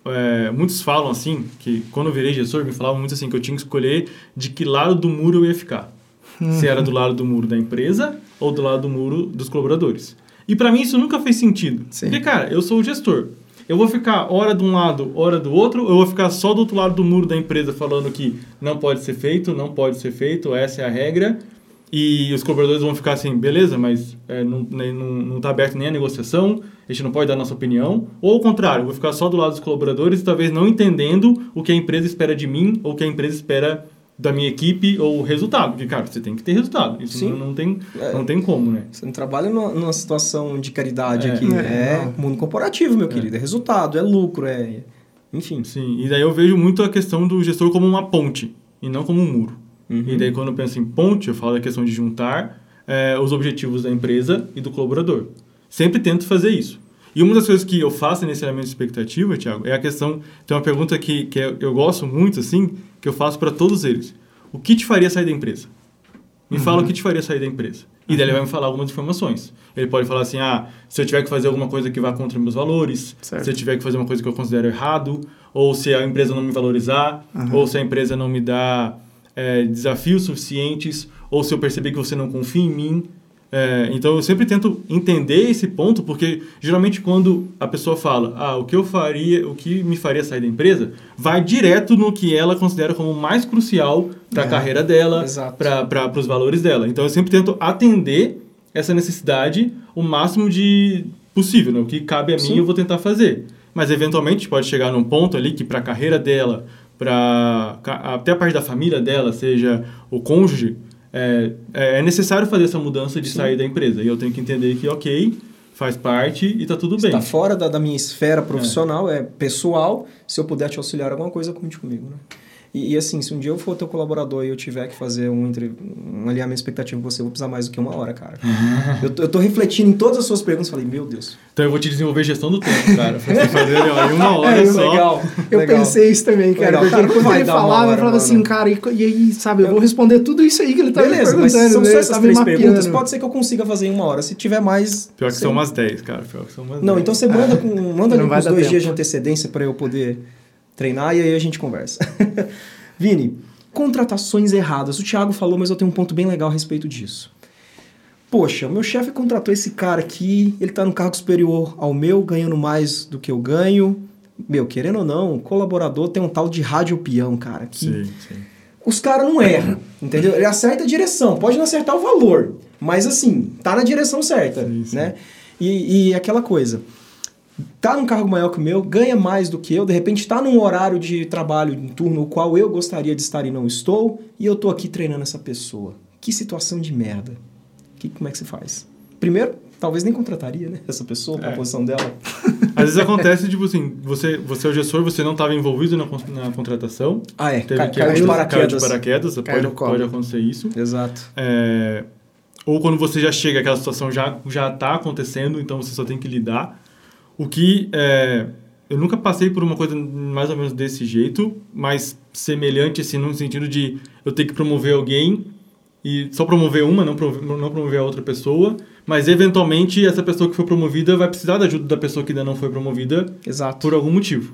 Speaker 3: É, muitos falam assim, que quando eu virei gestor, me falavam muito assim, que eu tinha que escolher de que lado do muro eu ia ficar. [laughs] Se era do lado do muro da empresa ou do lado do muro dos colaboradores. E para mim isso nunca fez sentido.
Speaker 2: Sim.
Speaker 3: Porque, cara, eu sou o gestor. Eu vou ficar hora de um lado, hora do outro, ou eu vou ficar só do outro lado do muro da empresa falando que não pode ser feito, não pode ser feito, essa é a regra. E os colaboradores vão ficar assim, beleza, mas é, não, nem- não, não tá aberto nem a negociação, a gente não pode dar nossa opinião. Ou ao contrário, vou ficar só do lado dos colaboradores, talvez não entendendo o que a empresa espera de mim, ou o que a empresa espera da minha equipe, ou o resultado. Porque, cara, você tem que ter resultado. Isso
Speaker 1: Sim.
Speaker 3: não, não, tem,
Speaker 1: É.
Speaker 3: não tem como, né?
Speaker 1: Você não trabalha numa, numa situação de caridade
Speaker 3: É.
Speaker 1: aqui.
Speaker 2: É,
Speaker 1: É, mundo corporativo, meu querido. É resultado, é lucro, é. Enfim.
Speaker 3: Sim, e daí eu vejo muito a questão do gestor como uma ponte, e não como um muro.
Speaker 1: Uhum.
Speaker 3: E daí, quando eu penso em ponte, eu falo da questão de juntar eh, os objetivos da empresa e do colaborador. Sempre tento fazer isso. E uma das coisas que eu faço nesse elemento de expectativa, Thiago, é a questão. Tem uma pergunta que, que eu gosto muito, assim, que eu faço para todos eles: O que te faria sair da empresa? Me fala o que te faria sair da empresa. E daí ele vai me falar algumas informações. Ele pode falar assim: ah, se eu tiver que fazer alguma coisa que vá contra meus valores,
Speaker 2: Certo.
Speaker 3: se eu tiver que fazer uma coisa que eu considero errado, ou se a empresa não me valorizar,
Speaker 2: Aham.
Speaker 3: ou se a empresa não me dá é, desafios suficientes, ou se eu perceber que você não confia em mim. É, então eu sempre tento entender esse ponto, porque geralmente quando a pessoa fala, ah, o que eu faria, o que me faria sair da empresa, vai direto no que ela considera como mais crucial para a
Speaker 1: É,
Speaker 3: carreira dela, para os valores dela. Então eu sempre tento atender essa necessidade o máximo de possível, né? o que cabe a mim
Speaker 1: Sim.
Speaker 3: eu vou tentar fazer. Mas eventualmente pode chegar num ponto ali que para a carreira dela, para até a parte da família dela, seja o cônjuge, é, é necessário fazer essa mudança de
Speaker 1: Sim.
Speaker 3: sair da empresa. E eu tenho que entender que, ok, faz parte e tá tudo bem.
Speaker 1: Está fora da, da minha esfera profissional, é. pessoal. Se eu puder te auxiliar alguma coisa, conte comigo, né? E, e assim, se um dia eu for teu colaborador e eu tiver que fazer um, entre, um alinhamento expectativo com você, eu vou precisar mais do que uma hora, cara. [laughs] eu, tô, eu tô refletindo em todas as suas perguntas falei, meu Deus.
Speaker 3: Então eu vou te desenvolver gestão do tempo, cara. Pra você fazer ó, em uma hora [laughs]
Speaker 2: É,
Speaker 3: só.
Speaker 1: legal. [laughs]
Speaker 2: Eu
Speaker 1: legal.
Speaker 2: pensei isso também, cara.
Speaker 1: Legal. Cara,
Speaker 2: quando ele falava,
Speaker 1: hora,
Speaker 2: eu falava assim, cara, e, e aí, sabe, eu vou responder tudo isso aí que ele tá me
Speaker 1: Beleza, mas
Speaker 2: perguntando.
Speaker 1: são
Speaker 2: né?
Speaker 1: só essas três
Speaker 2: mapeando.
Speaker 1: perguntas. Pode ser que eu consiga fazer em uma hora. Se tiver mais.
Speaker 3: Pior que
Speaker 1: você-
Speaker 3: são umas 10, cara. Pior que são umas
Speaker 1: Não,
Speaker 3: 10.
Speaker 1: então você manda, com, manda com os dois
Speaker 2: tempo.
Speaker 1: dias de antecedência para eu poder treinar e aí a gente conversa. [laughs] Vini, contratações erradas. O Thiago falou, mas eu tenho um ponto bem legal a respeito disso. Poxa, o meu chefe contratou esse cara aqui, ele tá no cargo superior ao meu, ganhando mais do que eu ganho. Meu, querendo ou não, o colaborador tem um tal de rádio peão, cara, que
Speaker 3: Sim, sim.
Speaker 1: os caras não erram, entendeu? Ele acerta a direção, pode não acertar o valor, mas assim, tá na direção certa,
Speaker 3: Sim, sim.
Speaker 1: né? E, e aquela coisa, tá num cargo maior que o meu, ganha mais do que eu, de repente tá num horário de trabalho, em turno, o qual eu gostaria de estar e não estou, e eu tô aqui treinando essa pessoa. Que situação de merda. Que, como é que você faz? Primeiro, talvez nem contrataria, né? Essa pessoa, pra
Speaker 3: É.
Speaker 1: posição dela. [laughs]
Speaker 3: Às vezes acontece, tipo assim, você, você é o gestor, você não estava envolvido na, na contratação.
Speaker 1: Ah, é,
Speaker 3: Teve
Speaker 1: cai,
Speaker 3: que
Speaker 1: caiu de
Speaker 3: caiu
Speaker 1: paraquedas.
Speaker 3: de paraquedas,
Speaker 2: Caiu
Speaker 3: pode, pode acontecer isso.
Speaker 1: Exato.
Speaker 3: É, ou quando você já chega, aquela situação já já está acontecendo, então você só tem que lidar. O que é, eu nunca passei por uma coisa mais ou menos desse jeito, mas semelhante assim no sentido de eu ter que promover alguém e só promover uma, não promover, não promover a outra pessoa, mas eventualmente essa pessoa que foi promovida vai precisar da ajuda da pessoa que ainda não foi promovida
Speaker 1: Exato.
Speaker 3: por algum motivo.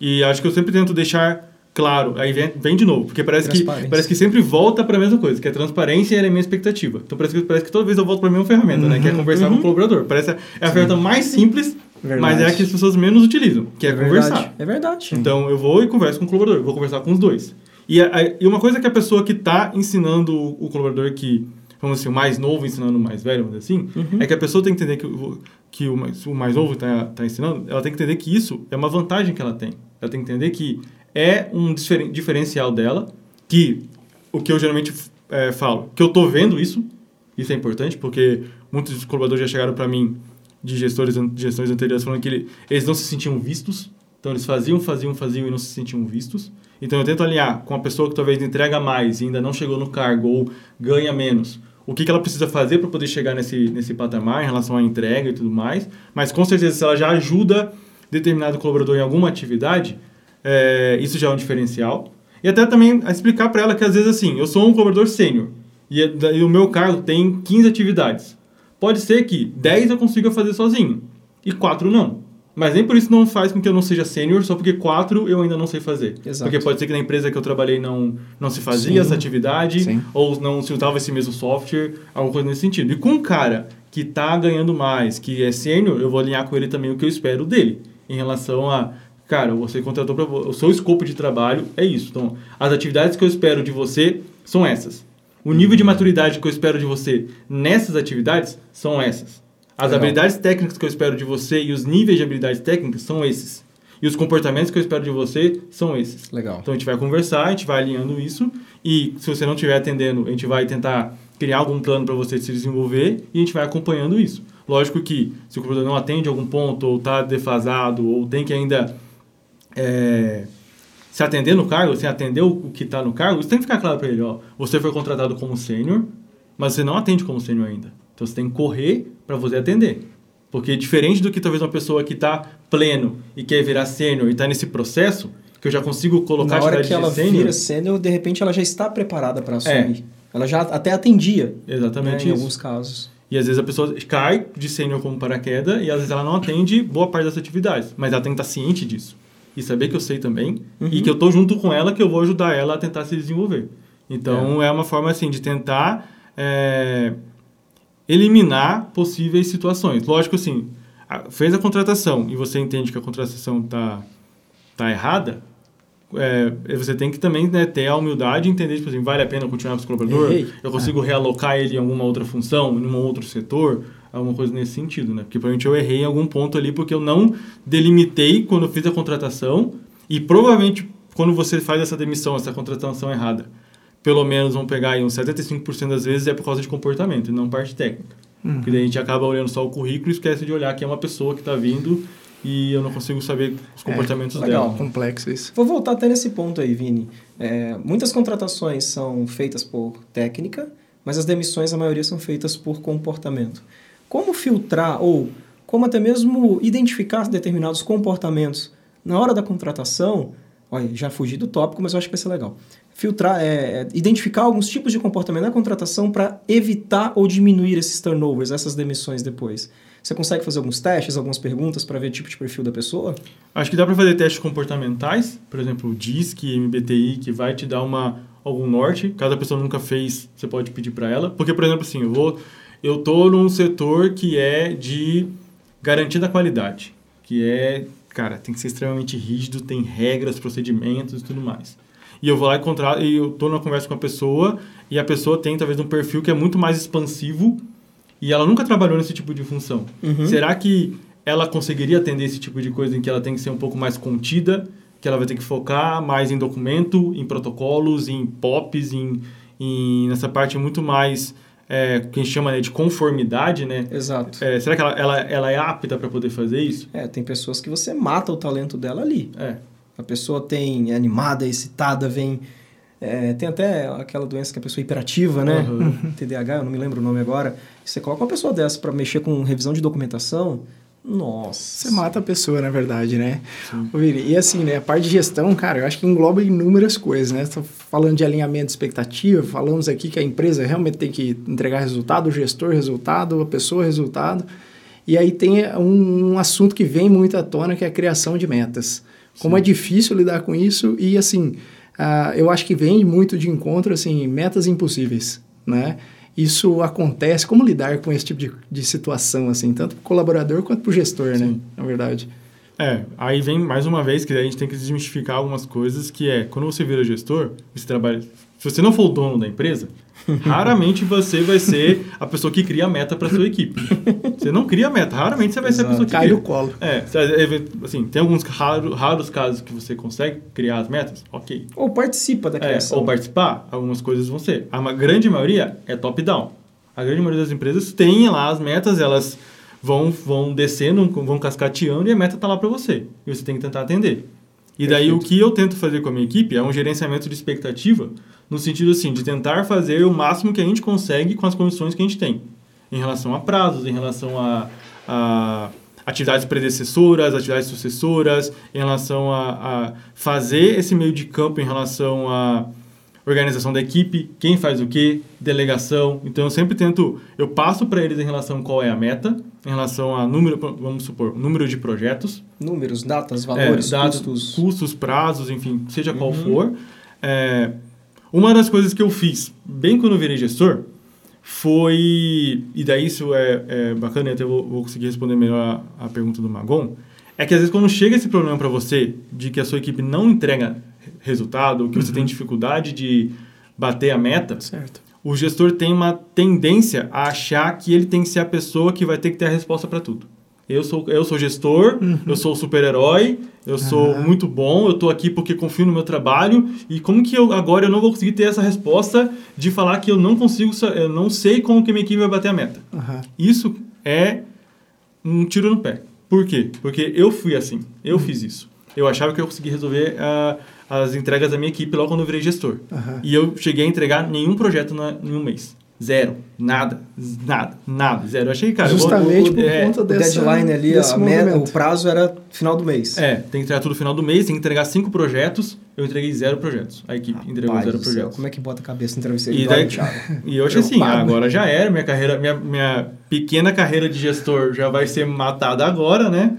Speaker 3: E acho que eu sempre tento deixar claro, aí vem, vem de novo, porque parece que, parece que sempre volta para a mesma coisa, que é transparência e é a minha expectativa. Então parece que, parece que toda vez eu volto para a mesma ferramenta, né? Que é conversar com o colaborador. Parece a- é a ferramenta mais simples, mas
Speaker 2: Verdade.
Speaker 3: é a que as pessoas menos utilizam, que é,
Speaker 1: verdade.
Speaker 3: conversar.
Speaker 1: É verdade.
Speaker 3: Então eu vou e converso com o colaborador, eu vou conversar com os dois. E, a- a- e uma coisa que a pessoa que está ensinando o, o colaborador que, vamos assim, o mais novo ensinando o mais velho, vamos dizer assim,
Speaker 1: Uhum.
Speaker 3: é que a pessoa tem que entender que, o- que o, mais, o mais novo está tá ensinando, ela tem que entender que isso é uma vantagem que ela tem. Ela tem que entender que é um diferen- diferencial dela, que o que eu geralmente eh, falo, que eu tô vendo isso, isso é importante, porque muitos colaboradores já chegaram para mim de gestores de gestões anteriores falando que ele- eles não se sentiam vistos, então eles faziam, faziam, faziam e não se sentiam vistos. Então eu tento alinhar com a pessoa que talvez entrega mais e ainda não chegou no cargo ou ganha menos. O que, que ela precisa fazer para poder chegar nesse, nesse patamar em relação à entrega e tudo mais. Mas com certeza, se ela já ajuda determinado colaborador em alguma atividade, é, isso já é um diferencial. E até também explicar para ela que às vezes assim, eu sou um colaborador sênior e, e o meu cargo tem 15 atividades. Pode ser que 10 eu consiga fazer sozinho e 4 não. Mas nem por isso não faz com que eu não seja sênior, só porque quatro eu ainda não sei fazer.
Speaker 1: Exato.
Speaker 3: Porque pode ser que na empresa que eu trabalhei não, não se fazia Sim. essa atividade, Sim. ou não se usava esse mesmo software, alguma coisa nesse sentido. E com um cara que está ganhando mais, que é sênior, eu vou alinhar com ele também o que eu espero dele, em relação a, cara, você contratou para o seu escopo de trabalho é isso. Então, as atividades que eu espero de você são essas. O nível de maturidade que eu espero de você nessas atividades são essas. As Legal. habilidades técnicas que eu espero de você e os níveis de habilidades técnicas são esses. E os comportamentos que eu espero de você são esses.
Speaker 1: Legal.
Speaker 3: Então a gente vai conversar, a gente vai alinhando isso e se você não estiver atendendo, a gente vai tentar criar algum plano para você se desenvolver e a gente vai acompanhando isso. Lógico que se o colaborador não atende algum ponto ou está defasado ou tem que ainda é, se atender no cargo, se atender o que está no cargo, isso tem que ficar claro para ele. Ó, você foi contratado como sênior, mas você não atende como sênior ainda. Então você tem que correr para você atender. Porque diferente do que talvez uma pessoa que está pleno e quer virar sênior e está nesse processo, que eu já consigo colocar
Speaker 1: Na hora que ela vira sênior, de repente ela já está preparada para assumir. É. Ela já até atendia.
Speaker 3: Exatamente
Speaker 1: né, Em alguns casos.
Speaker 3: E às vezes a pessoa cai de sênior como paraquedas e às vezes ela não atende boa parte das atividades. Mas ela tem que estar ciente disso. E saber que eu sei também. Uhum. E que eu estou junto com ela, que eu vou ajudar ela a tentar se desenvolver. Então é, é uma forma assim de tentar... É, eliminar possíveis situações. Lógico, assim, fez a contratação e você entende que a contratação está tá errada, é, você tem que também né, ter a humildade e entender, tipo assim, vale a pena continuar com esse colaborador? Ei, eu consigo é. realocar ele em alguma outra função, em um outro setor? Alguma coisa nesse sentido, né? Porque provavelmente eu errei em algum ponto ali porque eu não delimitei quando eu fiz a contratação e provavelmente quando você faz essa demissão, essa contratação errada, pelo menos vamos pegar aí uns 75% das vezes é por causa de comportamento e não parte técnica. Uhum. Porque daí a gente acaba olhando só o currículo e esquece de olhar que é uma pessoa que está vindo e eu não consigo saber os é, comportamentos
Speaker 2: é, legal,
Speaker 3: dela.
Speaker 2: complexo isso.
Speaker 1: Vou voltar até nesse ponto aí, Vini. É, muitas contratações são feitas por técnica, mas as demissões, a maioria, são feitas por comportamento. Como filtrar ou como até mesmo identificar determinados comportamentos na hora da contratação? Olha, já fugi do tópico, mas eu acho que vai ser legal filtrar, é, é, identificar alguns tipos de comportamento na contratação para evitar ou diminuir esses turnovers, essas demissões depois. Você consegue fazer alguns testes, algumas perguntas para ver o tipo de perfil da pessoa?
Speaker 3: Acho que dá para fazer testes comportamentais, por exemplo, o DISC, MBTI, que vai te dar uma, algum norte. Caso a pessoa nunca fez, você pode pedir para ela. Porque, por exemplo, assim, eu vou, eu tô num setor que é de garantia da qualidade, que é, cara, tem que ser extremamente rígido, tem regras, procedimentos e tudo mais e eu vou lá encontrar, e eu tô numa conversa com a pessoa, e a pessoa tem talvez um perfil que é muito mais expansivo, e ela nunca trabalhou nesse tipo de função. Uhum. Será que ela conseguiria atender esse tipo de coisa em que ela tem que ser um pouco mais contida, que ela vai ter que focar mais em documento, em protocolos, em POPs, em, em nessa parte muito mais é, que a gente chama né, de conformidade, né?
Speaker 1: Exato.
Speaker 3: É, será que ela, ela, ela é apta para poder fazer isso?
Speaker 1: É, tem pessoas que você mata o talento dela ali.
Speaker 3: É.
Speaker 1: A pessoa tem é animada, excitada, vem. É, tem até aquela doença que a pessoa é hiperativa, né? Uhum. [laughs] TDAH, eu não me lembro o nome agora. Você coloca uma pessoa dessa para mexer com revisão de documentação, nossa.
Speaker 2: Você mata a pessoa, na verdade, né? E assim, né? A parte de gestão, cara, eu acho que engloba inúmeras coisas, né? Estou falando de alinhamento de expectativa, falamos aqui que a empresa realmente tem que entregar resultado, o gestor resultado, a pessoa resultado. E aí tem um, um assunto que vem muito à tona, que é a criação de metas. Como Sim. é difícil lidar com isso e, assim, uh, eu acho que vem muito de encontro, assim, metas impossíveis, né? Isso acontece, como lidar com esse tipo de, de situação, assim, tanto para o colaborador quanto para o gestor, né? Sim. né? Na verdade.
Speaker 3: É, aí vem mais uma vez que a gente tem que desmistificar algumas coisas, que é, quando você vira gestor, você trabalha... Se você não for o dono da empresa, [laughs] raramente você vai ser a pessoa que cria a meta para sua equipe. Você não cria a meta, raramente você vai Exato. ser a pessoa que
Speaker 2: Cai
Speaker 3: cria.
Speaker 2: no colo.
Speaker 3: É, assim, tem alguns raros, raros casos que você consegue criar as metas, ok.
Speaker 1: Ou participa da criação.
Speaker 3: É, ou participar, algumas coisas vão ser. A grande maioria é top-down. A grande maioria das empresas tem lá as metas, elas vão, vão descendo, vão cascateando e a meta está lá para você. E você tem que tentar atender. E daí Perfeito. o que eu tento fazer com a minha equipe é um gerenciamento de expectativa no sentido assim de tentar fazer o máximo que a gente consegue com as condições que a gente tem, em relação a prazos, em relação a, a, atividades predecessoras, atividades sucessoras, em relação a, a fazer esse meio de campo em relação a organização da equipe, quem faz o que, delegação. Então eu sempre tento, eu passo para eles em relação a qual é a meta, em relação a número, vamos supor, número de projetos.
Speaker 1: Números, datas, valores,
Speaker 3: é, dados,
Speaker 1: custos.
Speaker 3: Custos, prazos, enfim, seja qual uhum. for. É, uma das coisas que eu fiz, bem quando eu virei gestor, foi, e daí isso é, é bacana, e até vou, vou conseguir responder melhor a, a pergunta do Magon, é que às vezes quando chega esse problema para você de que a sua equipe não entrega resultado, que uhum. você tem dificuldade de bater a meta,
Speaker 2: certo.
Speaker 3: O gestor tem uma tendência a achar que ele tem que ser a pessoa que vai ter que ter a resposta para tudo. Eu sou, eu sou gestor, uhum. eu sou super-herói, eu sou uhum. muito bom, eu estou aqui porque confio no meu trabalho. E como que eu agora eu não vou conseguir ter essa resposta de falar que eu não consigo, eu não sei como que minha equipe vai bater a meta?
Speaker 2: Uhum.
Speaker 3: Isso é um tiro no pé. Por quê? Porque eu fui assim, eu uhum. fiz isso. Eu achava que eu conseguia resolver uh, as entregas da minha equipe logo quando eu virei gestor. E eu cheguei a entregar nenhum projeto na, em um mês. Zero. Nada. Nada. Nada. Zero. Eu achei, cara...
Speaker 2: Justamente
Speaker 1: o,
Speaker 2: por
Speaker 1: é,
Speaker 2: conta dessa,
Speaker 1: deadline ali, a meta, o prazo era final do mês.
Speaker 3: É, tem que entregar tudo no final do mês, tem que entregar cinco projetos. Eu entreguei zero projetos. A equipe entregou zero projetos.
Speaker 1: Como é que bota a cabeça no travesseiro
Speaker 3: e, daí, [laughs] e eu achei assim, ah, agora já era. Minha carreira, minha, minha pequena carreira de gestor já vai ser matada agora, né?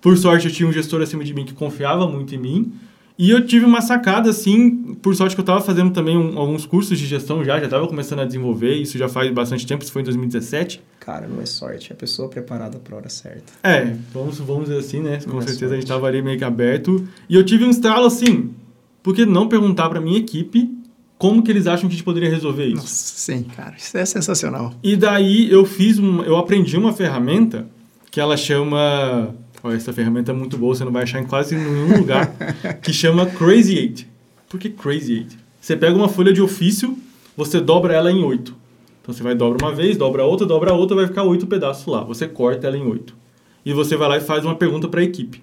Speaker 3: Por sorte, eu tinha um gestor acima de mim que confiava muito em mim. E eu tive uma sacada, assim, por sorte que eu estava fazendo também um, alguns cursos de gestão já, já estava começando a desenvolver, isso já faz bastante tempo, isso foi em 2017.
Speaker 1: Cara, não é sorte, é a pessoa preparada para a hora certa.
Speaker 3: É, vamos, vamos dizer assim, né? Com não é certeza é a gente estava ali meio que aberto. E eu tive um estalo assim, por que não perguntar para minha equipe como que eles acham que a gente poderia resolver isso? Nossa,
Speaker 2: sim, cara, isso é sensacional.
Speaker 3: E daí eu fiz, um, eu aprendi uma ferramenta que ela chama Olha, essa ferramenta é muito boa, você não vai achar em quase nenhum lugar, [laughs] que chama Crazy Eight. Por que Crazy Eight? Você pega uma folha de ofício, você dobra ela em oito. Então você vai dobra uma vez, dobra outra, dobra outra, vai ficar oito pedaços lá. Você corta ela em oito. E você vai lá e faz uma pergunta para a equipe.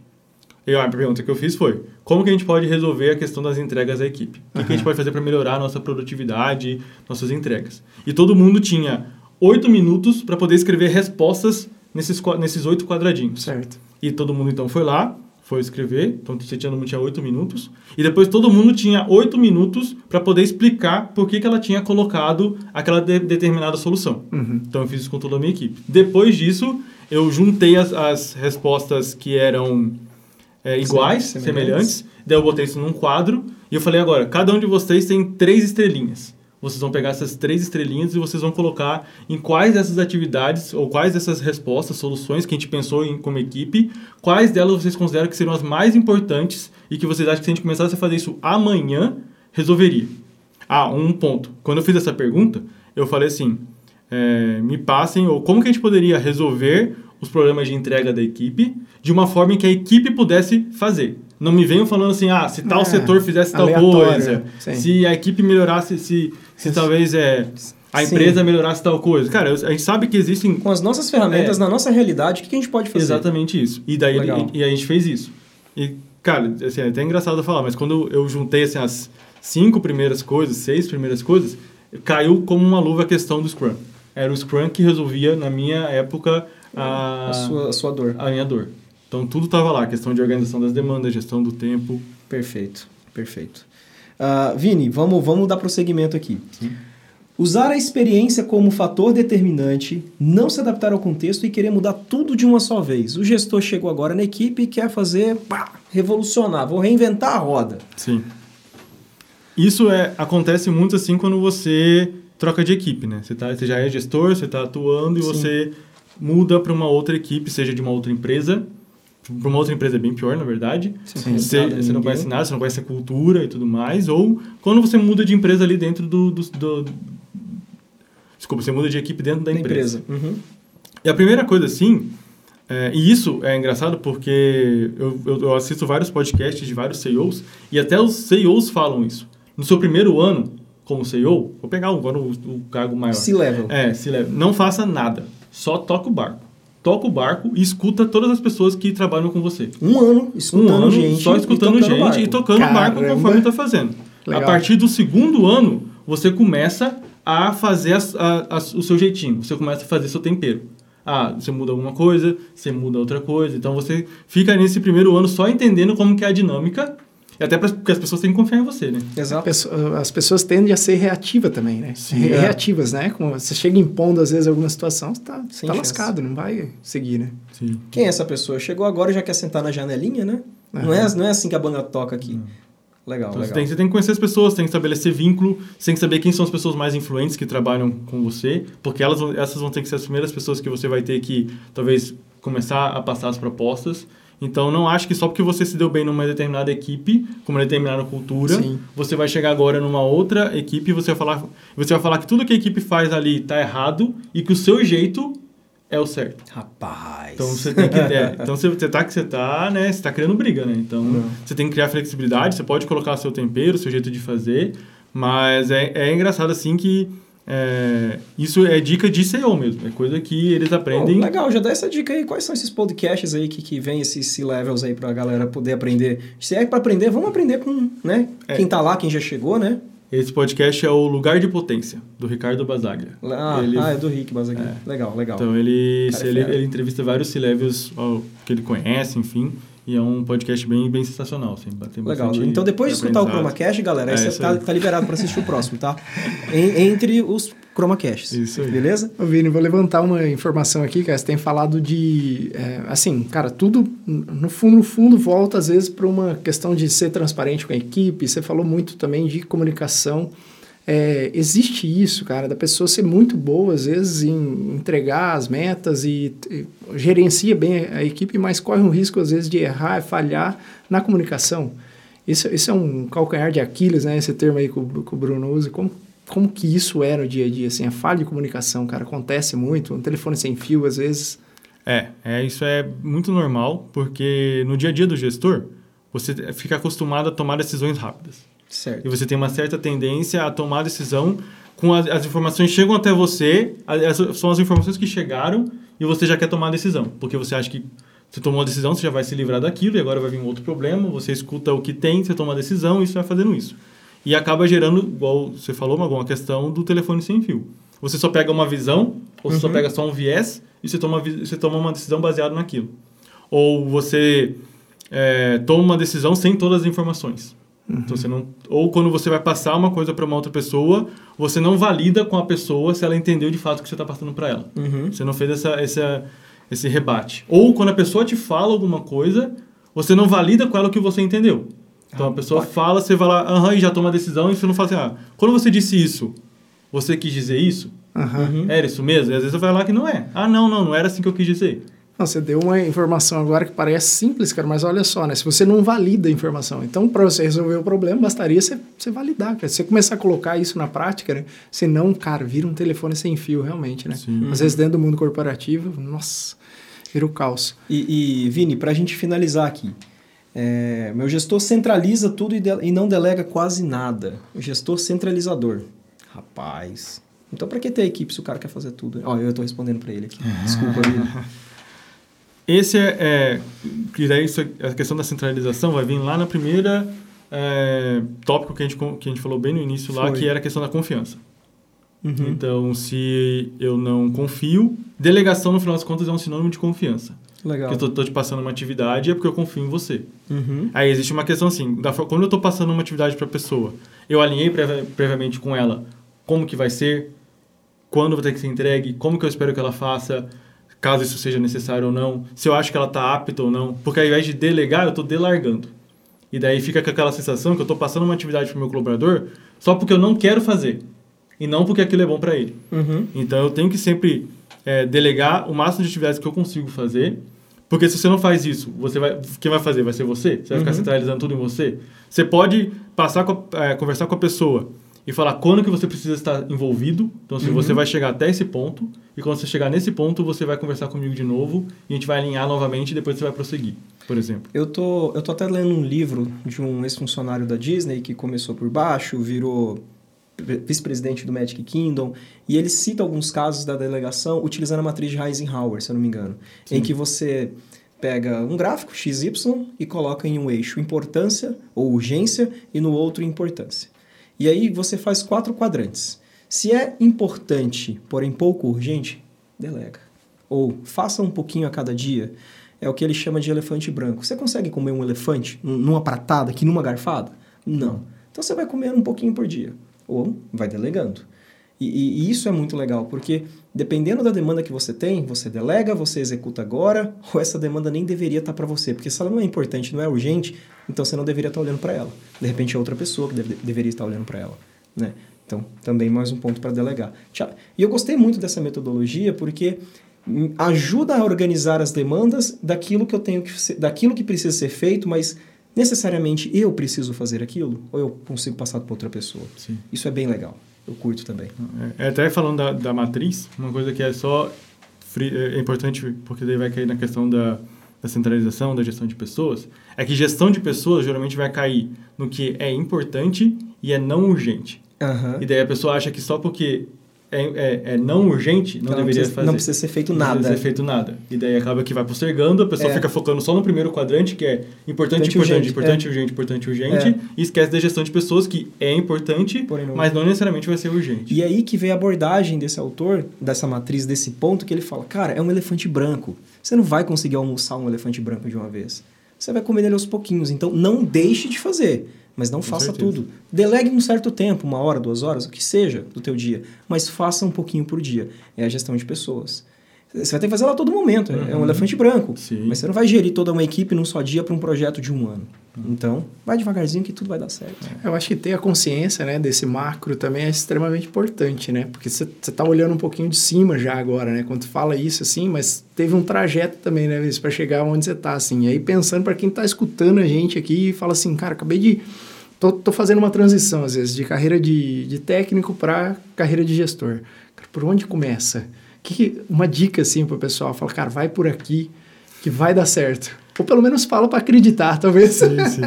Speaker 3: E a pergunta que eu fiz foi: como que a gente pode resolver a questão das entregas da equipe? O que, que a gente pode fazer para melhorar a nossa produtividade, nossas entregas? E todo mundo tinha oito minutos para poder escrever respostas nesses, nesses oito quadradinhos.
Speaker 2: Certo.
Speaker 3: E todo mundo então foi lá, foi escrever, então você tinha, tinha oito minutos, e depois todo mundo tinha oito minutos para poder explicar por que, que ela tinha colocado aquela de, determinada solução.
Speaker 2: Uhum.
Speaker 3: Então eu fiz isso com toda a minha equipe. Depois disso, eu juntei as, as respostas que eram é, iguais, Sim, semelhantes. semelhantes, daí eu botei isso num quadro, e eu falei agora, cada um de vocês tem três estrelinhas vocês vão pegar essas três estrelinhas e vocês vão colocar em quais dessas atividades ou quais dessas respostas, soluções que a gente pensou em como equipe, quais delas vocês consideram que seriam as mais importantes e que vocês acham que se a gente começasse a fazer isso amanhã, resolveria. Ah, um ponto. Quando eu fiz essa pergunta, eu falei assim, é, me passem, ou como que a gente poderia resolver os problemas de entrega da equipe de uma forma em que a equipe pudesse fazer. Não me venham falando assim, ah, se tal é, setor fizesse tal coisa, sim. se a equipe melhorasse, se, se talvez é, a empresa Sim. melhorasse tal coisa. Cara, a gente sabe que existem...
Speaker 1: Com as nossas ferramentas, é, na nossa realidade, o que a gente pode fazer?
Speaker 3: Exatamente isso. E daí e, e, a gente fez isso. E, cara, assim, é até engraçado falar, mas quando eu juntei assim, as cinco primeiras coisas, seis primeiras coisas, caiu como uma luva a questão do Scrum. Era o Scrum que resolvia, na minha época, a,
Speaker 1: a, sua, a sua dor.
Speaker 3: A minha dor. Então, tudo estava lá. Questão de organização das demandas, gestão do tempo.
Speaker 1: Perfeito, perfeito. Uh, Vini, vamos, vamos dar prosseguimento aqui. Sim. Usar a experiência como fator determinante, não se adaptar ao contexto e querer mudar tudo de uma só vez. O gestor chegou agora na equipe e quer fazer, pá, revolucionar, vou reinventar a roda.
Speaker 3: Sim. Isso é, acontece muito assim quando você troca de equipe, né? Você, tá, você já é gestor, você está atuando e Sim. você muda para uma outra equipe, seja de uma outra empresa, para uma outra empresa é bem pior, na verdade. Sim, você, você não conhece nada, você não conhece a cultura e tudo mais. Ou quando você muda de empresa ali dentro do... do, do desculpa, você muda de equipe dentro da, da empresa.
Speaker 1: empresa. Uhum.
Speaker 3: E a primeira coisa, assim... É, e isso é engraçado porque eu, eu, eu, assisto vários podcasts de vários CEOs e até os CEOs falam isso. No seu primeiro ano como CEO, vou pegar agora o, o cargo maior.
Speaker 1: C-level.
Speaker 3: É, C-level. Não faça nada. Só toca o barco toca o barco e escuta todas as pessoas que trabalham com você.
Speaker 1: Um ano escutando um ano, gente.
Speaker 3: Só escutando e gente barco. e tocando o barco conforme está fazendo. Legal. A partir do segundo ano, você começa a fazer as, a, as, o seu jeitinho. Você começa a fazer seu tempero. Ah, você muda alguma coisa, você muda outra coisa. Então você fica nesse primeiro ano só entendendo como que é a dinâmica e até porque as pessoas têm que confiar em você, né?
Speaker 2: Exato. As pessoas tendem a ser reativas também, né? Sim, é. Reativas, né? Como você chega impondo, às vezes, alguma situação, você tá, tá lascado, não vai seguir, né?
Speaker 1: Sim. Quem é essa pessoa? Chegou agora e já quer sentar na janelinha, né? Uhum. Não, é, não é assim que a banda toca aqui. Uhum. Legal, então, legal.
Speaker 3: Você tem, você tem, que conhecer as pessoas, tem que estabelecer vínculo, você tem que saber quem são as pessoas mais influentes que trabalham com você, porque elas, essas vão ter que ser as primeiras pessoas que você vai ter que, talvez, começar a passar as propostas. Então, não acho que só porque você se deu bem numa determinada equipe, com uma determinada cultura, Sim. você vai chegar agora numa outra equipe e você vai falar, você vai falar que tudo que a equipe faz ali está errado e que o seu jeito é o certo.
Speaker 1: Rapaz.
Speaker 3: Então você tem que. É, então você, você tá que você tá, né? Você tá criando briga, né? Então uhum. você tem que criar flexibilidade, você pode colocar seu tempero, seu jeito de fazer, mas é, é engraçado assim que é, isso é dica de CEO mesmo, é coisa que eles aprendem.
Speaker 1: Oh, legal, já dá essa dica aí. Quais são esses podcasts aí que, que vem, esses C-levels aí pra galera poder aprender? Se é para aprender, vamos aprender com né? É. quem tá lá, quem já chegou, né?
Speaker 3: Esse podcast é o Lugar de Potência, do Ricardo Basaglia.
Speaker 1: Ah, ele, ah é do Rick Basaglia. É. Legal, legal.
Speaker 3: Então ele, ele, ele, entrevista vários C-levels que ele conhece, enfim. E é um podcast bem, bem sensacional, assim.
Speaker 1: Tem Legal. Então, depois de escutar o ChromaCast, galera, aí é, você tá, tá, liberado para assistir o próximo, tá? em, entre os ChromaCasts. Isso aí. Beleza?
Speaker 2: Ô, Vini, vou levantar uma informação aqui, cara. Você tem falado de... É, assim, cara, tudo, no fundo, no fundo, volta, às vezes, para uma questão de ser transparente com a equipe. Você falou muito também de comunicação. É, existe isso, cara, da pessoa ser muito boa, às vezes, em entregar as metas e, e, gerencia bem a equipe, mas corre um risco, às vezes, de errar, falhar na comunicação. Isso, isso é um calcanhar de Aquiles, né? Esse termo aí que o, que o Bruno usa. Como, como que isso é no dia a dia, assim? A falha de comunicação, cara, acontece muito. Um telefone sem fio, às vezes...
Speaker 3: É, é, isso é muito normal, porque no dia a dia do gestor, você fica acostumado a tomar decisões rápidas.
Speaker 1: Certo.
Speaker 3: E você tem uma certa tendência a tomar decisão com as, as informações chegam até você, as, são as informações que chegaram e você já quer tomar a decisão, porque você acha que você tomou a decisão, você já vai se livrar daquilo e agora vai vir um outro problema, você escuta o que tem, você toma a decisão e você vai fazendo isso. E acaba gerando, igual você falou, uma questão do telefone sem fio. Você só pega uma visão, ou você uhum. só pega só um viés e você toma, você toma uma decisão baseada naquilo. Ou você é, toma uma decisão sem todas as informações. Uhum. Então você não, ou quando você vai passar uma coisa para uma outra pessoa, você não valida com a pessoa se ela entendeu de fato o que você está passando para ela. Uhum. Você não fez essa, essa, esse rebate. Ou quando a pessoa te fala alguma coisa, você não valida com ela o que você entendeu. Então ah, a pessoa pode. fala, você vai lá, aham, e já toma a decisão, e você não fala assim, ah, quando você disse isso, você quis dizer isso? Uhum. Era isso mesmo? E às vezes você vai lá que não é. Ah, não, não, não era assim que eu quis dizer.
Speaker 2: Não, você deu uma informação agora que parece simples, cara, mas olha só, né? Se você não valida a informação, então para você resolver o problema, bastaria você, você validar, cara. Você começar a colocar isso na prática, né? Senão, cara, vira um telefone sem fio, realmente, né? Sim. Às vezes dentro do mundo corporativo, nossa, vira o caos.
Speaker 1: E, e Vini, para a gente finalizar aqui, é, meu gestor centraliza tudo e, de, e não delega quase nada. O gestor centralizador. Rapaz. Então, para que ter equipe se o cara quer fazer tudo? Ó, eu estou respondendo para ele aqui. [laughs] Desculpa, Vini.
Speaker 3: Esse é, é que daí isso, a questão da centralização vai vir lá na primeira é, tópico que a, gente, que a gente falou bem no início lá, Foi. que era a questão da confiança. Uhum. Então, se eu não confio, delegação, no final das contas, é um sinônimo de confiança.
Speaker 1: Legal.
Speaker 3: Porque eu estou te passando uma atividade é porque eu confio em você. Uhum. Aí existe uma questão assim, da, quando eu estou passando uma atividade para a pessoa, eu alinhei previamente com ela como que vai ser, quando vai ter que ser entregue, como que eu espero que ela faça, caso isso seja necessário ou não, se eu acho que ela está apta ou não, porque ao invés de delegar, eu estou delargando. E daí fica com aquela sensação que eu estou passando uma atividade para o meu colaborador só porque eu não quero fazer e não porque aquilo é bom para ele. Uhum. Então eu tenho que sempre é, delegar o máximo de atividades que eu consigo fazer, porque se você não faz isso, você vai, quem vai fazer vai ser você. Você vai ficar uhum. centralizando tudo em você. Você pode passar com a, é, conversar com a pessoa e falar quando que você precisa estar envolvido. Então, se uhum. você vai chegar até esse ponto, e quando você chegar nesse ponto, você vai conversar comigo de novo, e a gente vai alinhar novamente e depois você vai prosseguir, por exemplo.
Speaker 1: Eu tô, eu tô até lendo um livro de um ex-funcionário da Disney que começou por baixo, virou vice-presidente do Magic Kingdom, e ele cita alguns casos da delegação utilizando a matriz de Eisenhower, se eu não me engano, Sim. em que você pega um gráfico XY e coloca em um eixo importância ou urgência e no outro importância. E aí você faz quatro quadrantes. Se é importante, porém pouco urgente, delega. ou faça um pouquinho a cada dia, é o que ele chama de elefante branco. Você consegue comer um elefante numa pratada, aqui numa garfada? Não. Então você vai comer um pouquinho por dia, ou vai delegando. E, e, isso é muito legal, porque dependendo da demanda que você tem, você delega, você executa agora, [laughs] ou essa demanda nem deveria estar para você, porque se ela não é importante, não é urgente, então você não deveria estar olhando para ela. De repente é outra pessoa que deve, deveria estar olhando para ela, né? Então, também mais um ponto para delegar. E eu gostei muito dessa metodologia porque ajuda a organizar as demandas daquilo que eu tenho que daquilo que precisa ser feito, mas necessariamente eu preciso fazer aquilo ou eu consigo passar para outra pessoa.
Speaker 3: Sim.
Speaker 1: Isso é bem legal eu curto também.
Speaker 3: É, é, até falando da, da matriz, uma coisa que é só free, é, é importante, porque daí vai cair na questão da, da centralização, da gestão de pessoas, é que gestão de pessoas geralmente vai cair no que é importante e é não urgente.
Speaker 1: Uhum.
Speaker 3: E daí a pessoa acha que só porque é, é, é, não urgente, não, não deveria
Speaker 1: precisa,
Speaker 3: fazer.
Speaker 1: Não precisa ser feito
Speaker 3: não
Speaker 1: nada.
Speaker 3: Não precisa ser feito nada. E daí acaba que vai postergando, a pessoa é. fica focando só no primeiro quadrante, que é importante, importante, urgente, importante, é. urgente, importante, urgente, é. e esquece da gestão de pessoas, que é importante, Porém, não. mas não necessariamente vai ser urgente.
Speaker 1: E aí que vem a abordagem desse autor, dessa matriz, desse ponto, que ele fala, cara, é um elefante branco. Você não vai conseguir almoçar um elefante branco de uma vez. Você vai comer ele aos pouquinhos. Então, não deixe de fazer mas não Com faça certeza. tudo. Delegue um certo tempo, uma hora, duas horas, o que seja do teu dia, mas faça um pouquinho por dia. É a gestão de pessoas. Você vai ter que fazer ela a todo momento. Uhum. É um uhum. elefante branco.
Speaker 3: Sim.
Speaker 1: Mas você não vai gerir toda uma equipe num só dia para um projeto de um ano. Uhum. Então, vai devagarzinho que tudo vai dar certo.
Speaker 2: Eu acho que ter a consciência né, desse macro também é extremamente importante, né? Porque você está olhando um pouquinho de cima já agora, né? Quando fala isso assim, mas teve um trajeto também, né? Para chegar onde você está, assim. E aí pensando para quem está escutando a gente aqui e fala assim, cara, acabei de tô, tô fazendo uma transição, às vezes, de carreira de, de técnico para carreira de gestor. Por onde começa? Que, uma dica, assim, para o pessoal. Fala, cara, vai por aqui que vai dar certo. Ou pelo menos fala para acreditar, [laughs] talvez.
Speaker 3: Sim, sim.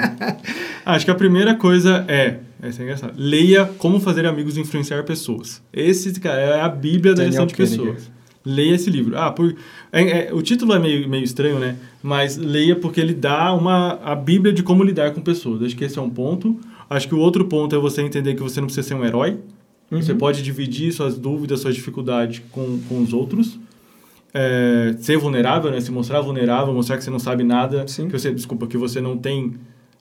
Speaker 3: Acho que a primeira coisa é, essa é engraçado, leia Como Fazer Amigos e Influenciar Pessoas. Esse, cara, é a bíblia da gestão de pessoas. Leia esse livro. Ah, por, é, é, o título é meio, meio estranho, né? Mas leia porque ele dá uma, a bíblia de como lidar com pessoas. Acho que esse é um ponto. Acho que o outro ponto é você entender que você não precisa ser um herói. Uhum. Você pode dividir suas dúvidas, suas dificuldades com, com os outros. É, ser vulnerável, né? Se mostrar vulnerável, mostrar que você não sabe nada.
Speaker 1: Sim.
Speaker 3: Que você, desculpa, que você não tem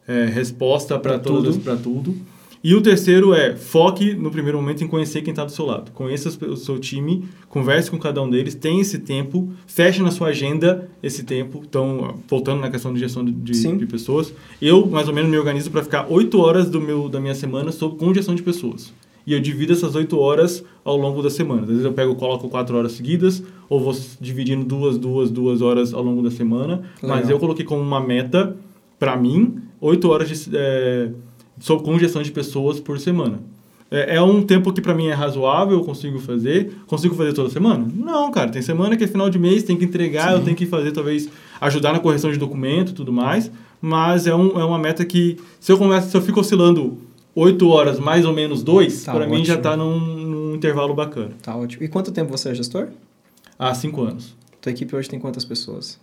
Speaker 3: é, resposta para tudo. Para tudo. E o terceiro é foque no primeiro momento em conhecer quem está do seu lado. Conheça o seu time, converse com cada um deles, tenha esse tempo, feche na sua agenda esse tempo. Então, voltando na questão de gestão de, de pessoas, eu mais ou menos me organizo para ficar oito horas do meu, da minha semana sobre, com gestão de pessoas. E eu divido essas oito horas ao longo da semana. Às vezes eu pego coloco quatro horas seguidas, ou vou dividindo duas, duas, duas horas ao longo da semana. Legal. Mas eu coloquei como uma meta, para mim, oito horas de. É, sou com gestão de pessoas por semana. É, é um tempo que para mim é razoável, eu consigo fazer. Consigo fazer toda semana? Não, cara. Tem semana que é final de mês, tem que entregar, Sim. eu tenho que fazer, talvez, ajudar na correção de documento e tudo mais. Mas é, um, é uma meta que, se eu, começo, se eu fico oscilando 8 horas, mais ou menos 2, tá para mim já está num, num, intervalo bacana.
Speaker 1: Tá ótimo. E quanto tempo você é gestor?
Speaker 3: Há 5 anos.
Speaker 1: Tua equipe hoje tem quantas pessoas?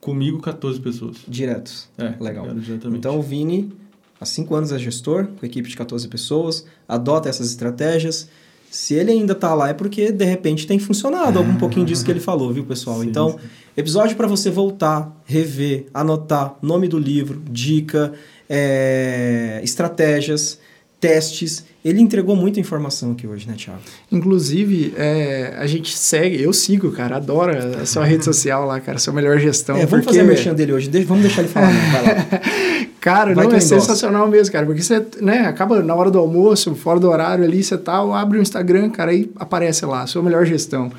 Speaker 3: Comigo, 14 pessoas.
Speaker 1: Diretos?
Speaker 3: É,
Speaker 1: legal.
Speaker 3: Diretamente.
Speaker 1: Então, o Vini há cinco anos é gestor, com equipe de 14 pessoas, adota essas estratégias. Se ele ainda está lá é porque, de repente, tem funcionado algum pouquinho disso que ele falou, viu, pessoal? Sim, então, episódio para você voltar, rever, anotar nome do livro, dica, é, estratégias, testes. Ele entregou muita informação aqui hoje, né, Thiago?
Speaker 2: Inclusive, é, a gente segue, eu sigo, cara, adoro a sua rede [laughs] social lá, cara, sua melhor gestão.
Speaker 1: É, vamos porque... fazer a merchan dele hoje, vamos deixar ele falar, né? [laughs]
Speaker 2: Cara, Vai não, é sensacional mesmo, cara. Porque você, né, acaba na hora do almoço, fora do horário ali, você tal, tá, abre o Instagram, cara, aí aparece lá, sua melhor gestão.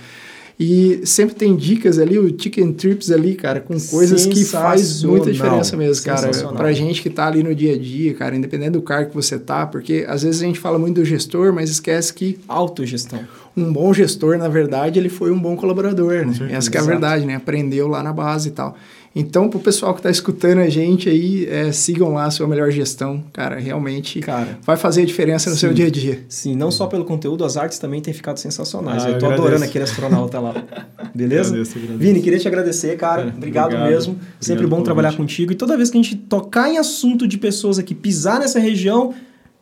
Speaker 2: E sempre tem dicas ali, o Chicken Trips ali, cara, com coisas que faz muita diferença mesmo, cara. Pra gente que tá ali no dia a dia, cara, independente do cargo que você tá, porque às vezes a gente fala muito do gestor, mas esquece que.
Speaker 1: Autogestão.
Speaker 2: Um bom gestor, na verdade, ele foi um bom colaborador, né? Essa é a verdade, né? Aprendeu lá na base e tal. Então, pro pessoal que está escutando a gente aí, é, sigam lá a sua melhor gestão. Cara, realmente cara, vai fazer a diferença no sim, seu dia a dia.
Speaker 1: Sim, não só pelo conteúdo, as artes também têm ficado sensacionais. Ah, eu tô agradeço. adorando aquele astronauta lá. [laughs] Beleza?
Speaker 3: Agradeço, agradeço.
Speaker 1: Vini, queria te agradecer, cara. É, obrigado, obrigado, mesmo. Obrigado Sempre bom trabalhar contigo. E toda vez que a gente tocar em assunto de pessoas aqui, pisar nessa região,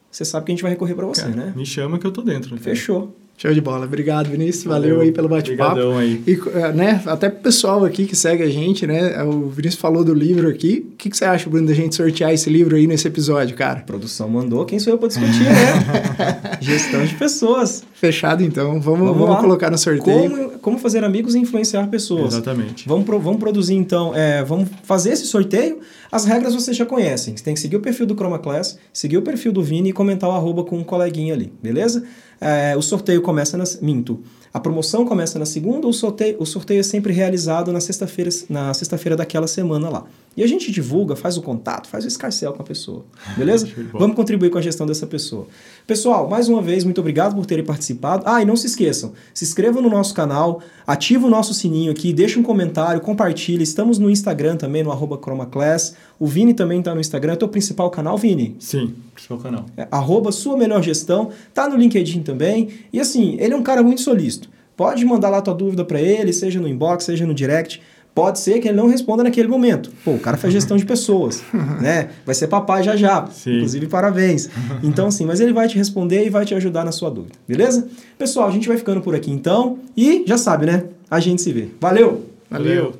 Speaker 1: você sabe que a gente vai recorrer para você,
Speaker 3: cara,
Speaker 1: né?
Speaker 3: Me chama que eu tô dentro.
Speaker 1: Fechou.
Speaker 2: Show de bola. Obrigado, Vinícius. Valeu, Valeu aí pelo bate-papo.
Speaker 3: aí.
Speaker 2: E, eh, né, até pro pessoal aqui que segue a gente, né? O Vinícius falou do livro aqui. O que, que você acha, Bruno, da gente sortear esse livro aí nesse episódio, cara? A
Speaker 1: produção mandou. Quem sou eu para discutir, né? [laughs] Gestão de pessoas.
Speaker 2: Fechado, então. Vamos, vamos, vamos colocar no sorteio.
Speaker 1: Como, como, fazer amigos e influenciar pessoas.
Speaker 3: Exatamente.
Speaker 1: Vamos, pro, vamos produzir, então, é, vamos fazer esse sorteio. As regras vocês já conhecem. Você tem que seguir o perfil do Chroma Class, seguir o perfil do Vini e comentar o arroba com um coleguinha ali, beleza? É, o sorteio começa na. Minto. A promoção começa na segunda, o sorteio, o sorteio é sempre realizado na sexta-feira na sexta-feira daquela semana lá. E a gente divulga, faz o contato, faz o escarcel com a pessoa. [laughs] Beleza? Vamos contribuir com a gestão dessa pessoa. Pessoal, mais uma vez, muito obrigado por terem participado. Ah, e não se esqueçam, se inscrevam no nosso canal, ativa o nosso sininho aqui, deixa um comentário, compartilha. Estamos no Instagram também, no arroba ChromaClass. O Vini também está no Instagram. É o teu principal canal, Vini?
Speaker 3: Sim, principal canal.
Speaker 1: É, arroba Sua Melhor Gestão. Tá no LinkedIn também. E assim, ele é um cara muito solícito. Pode mandar lá tua dúvida para ele, seja no inbox, seja no direct. Pode ser que ele não responda naquele momento. Pô, o cara faz gestão de pessoas, [laughs] né? Vai ser papai já já. Sim. Inclusive, parabéns. [laughs] Então, assim, mas ele vai te responder e vai te ajudar na sua dúvida, beleza? Pessoal, a gente vai ficando por aqui então. E já sabe, né? A gente se vê. Valeu!
Speaker 3: Valeu.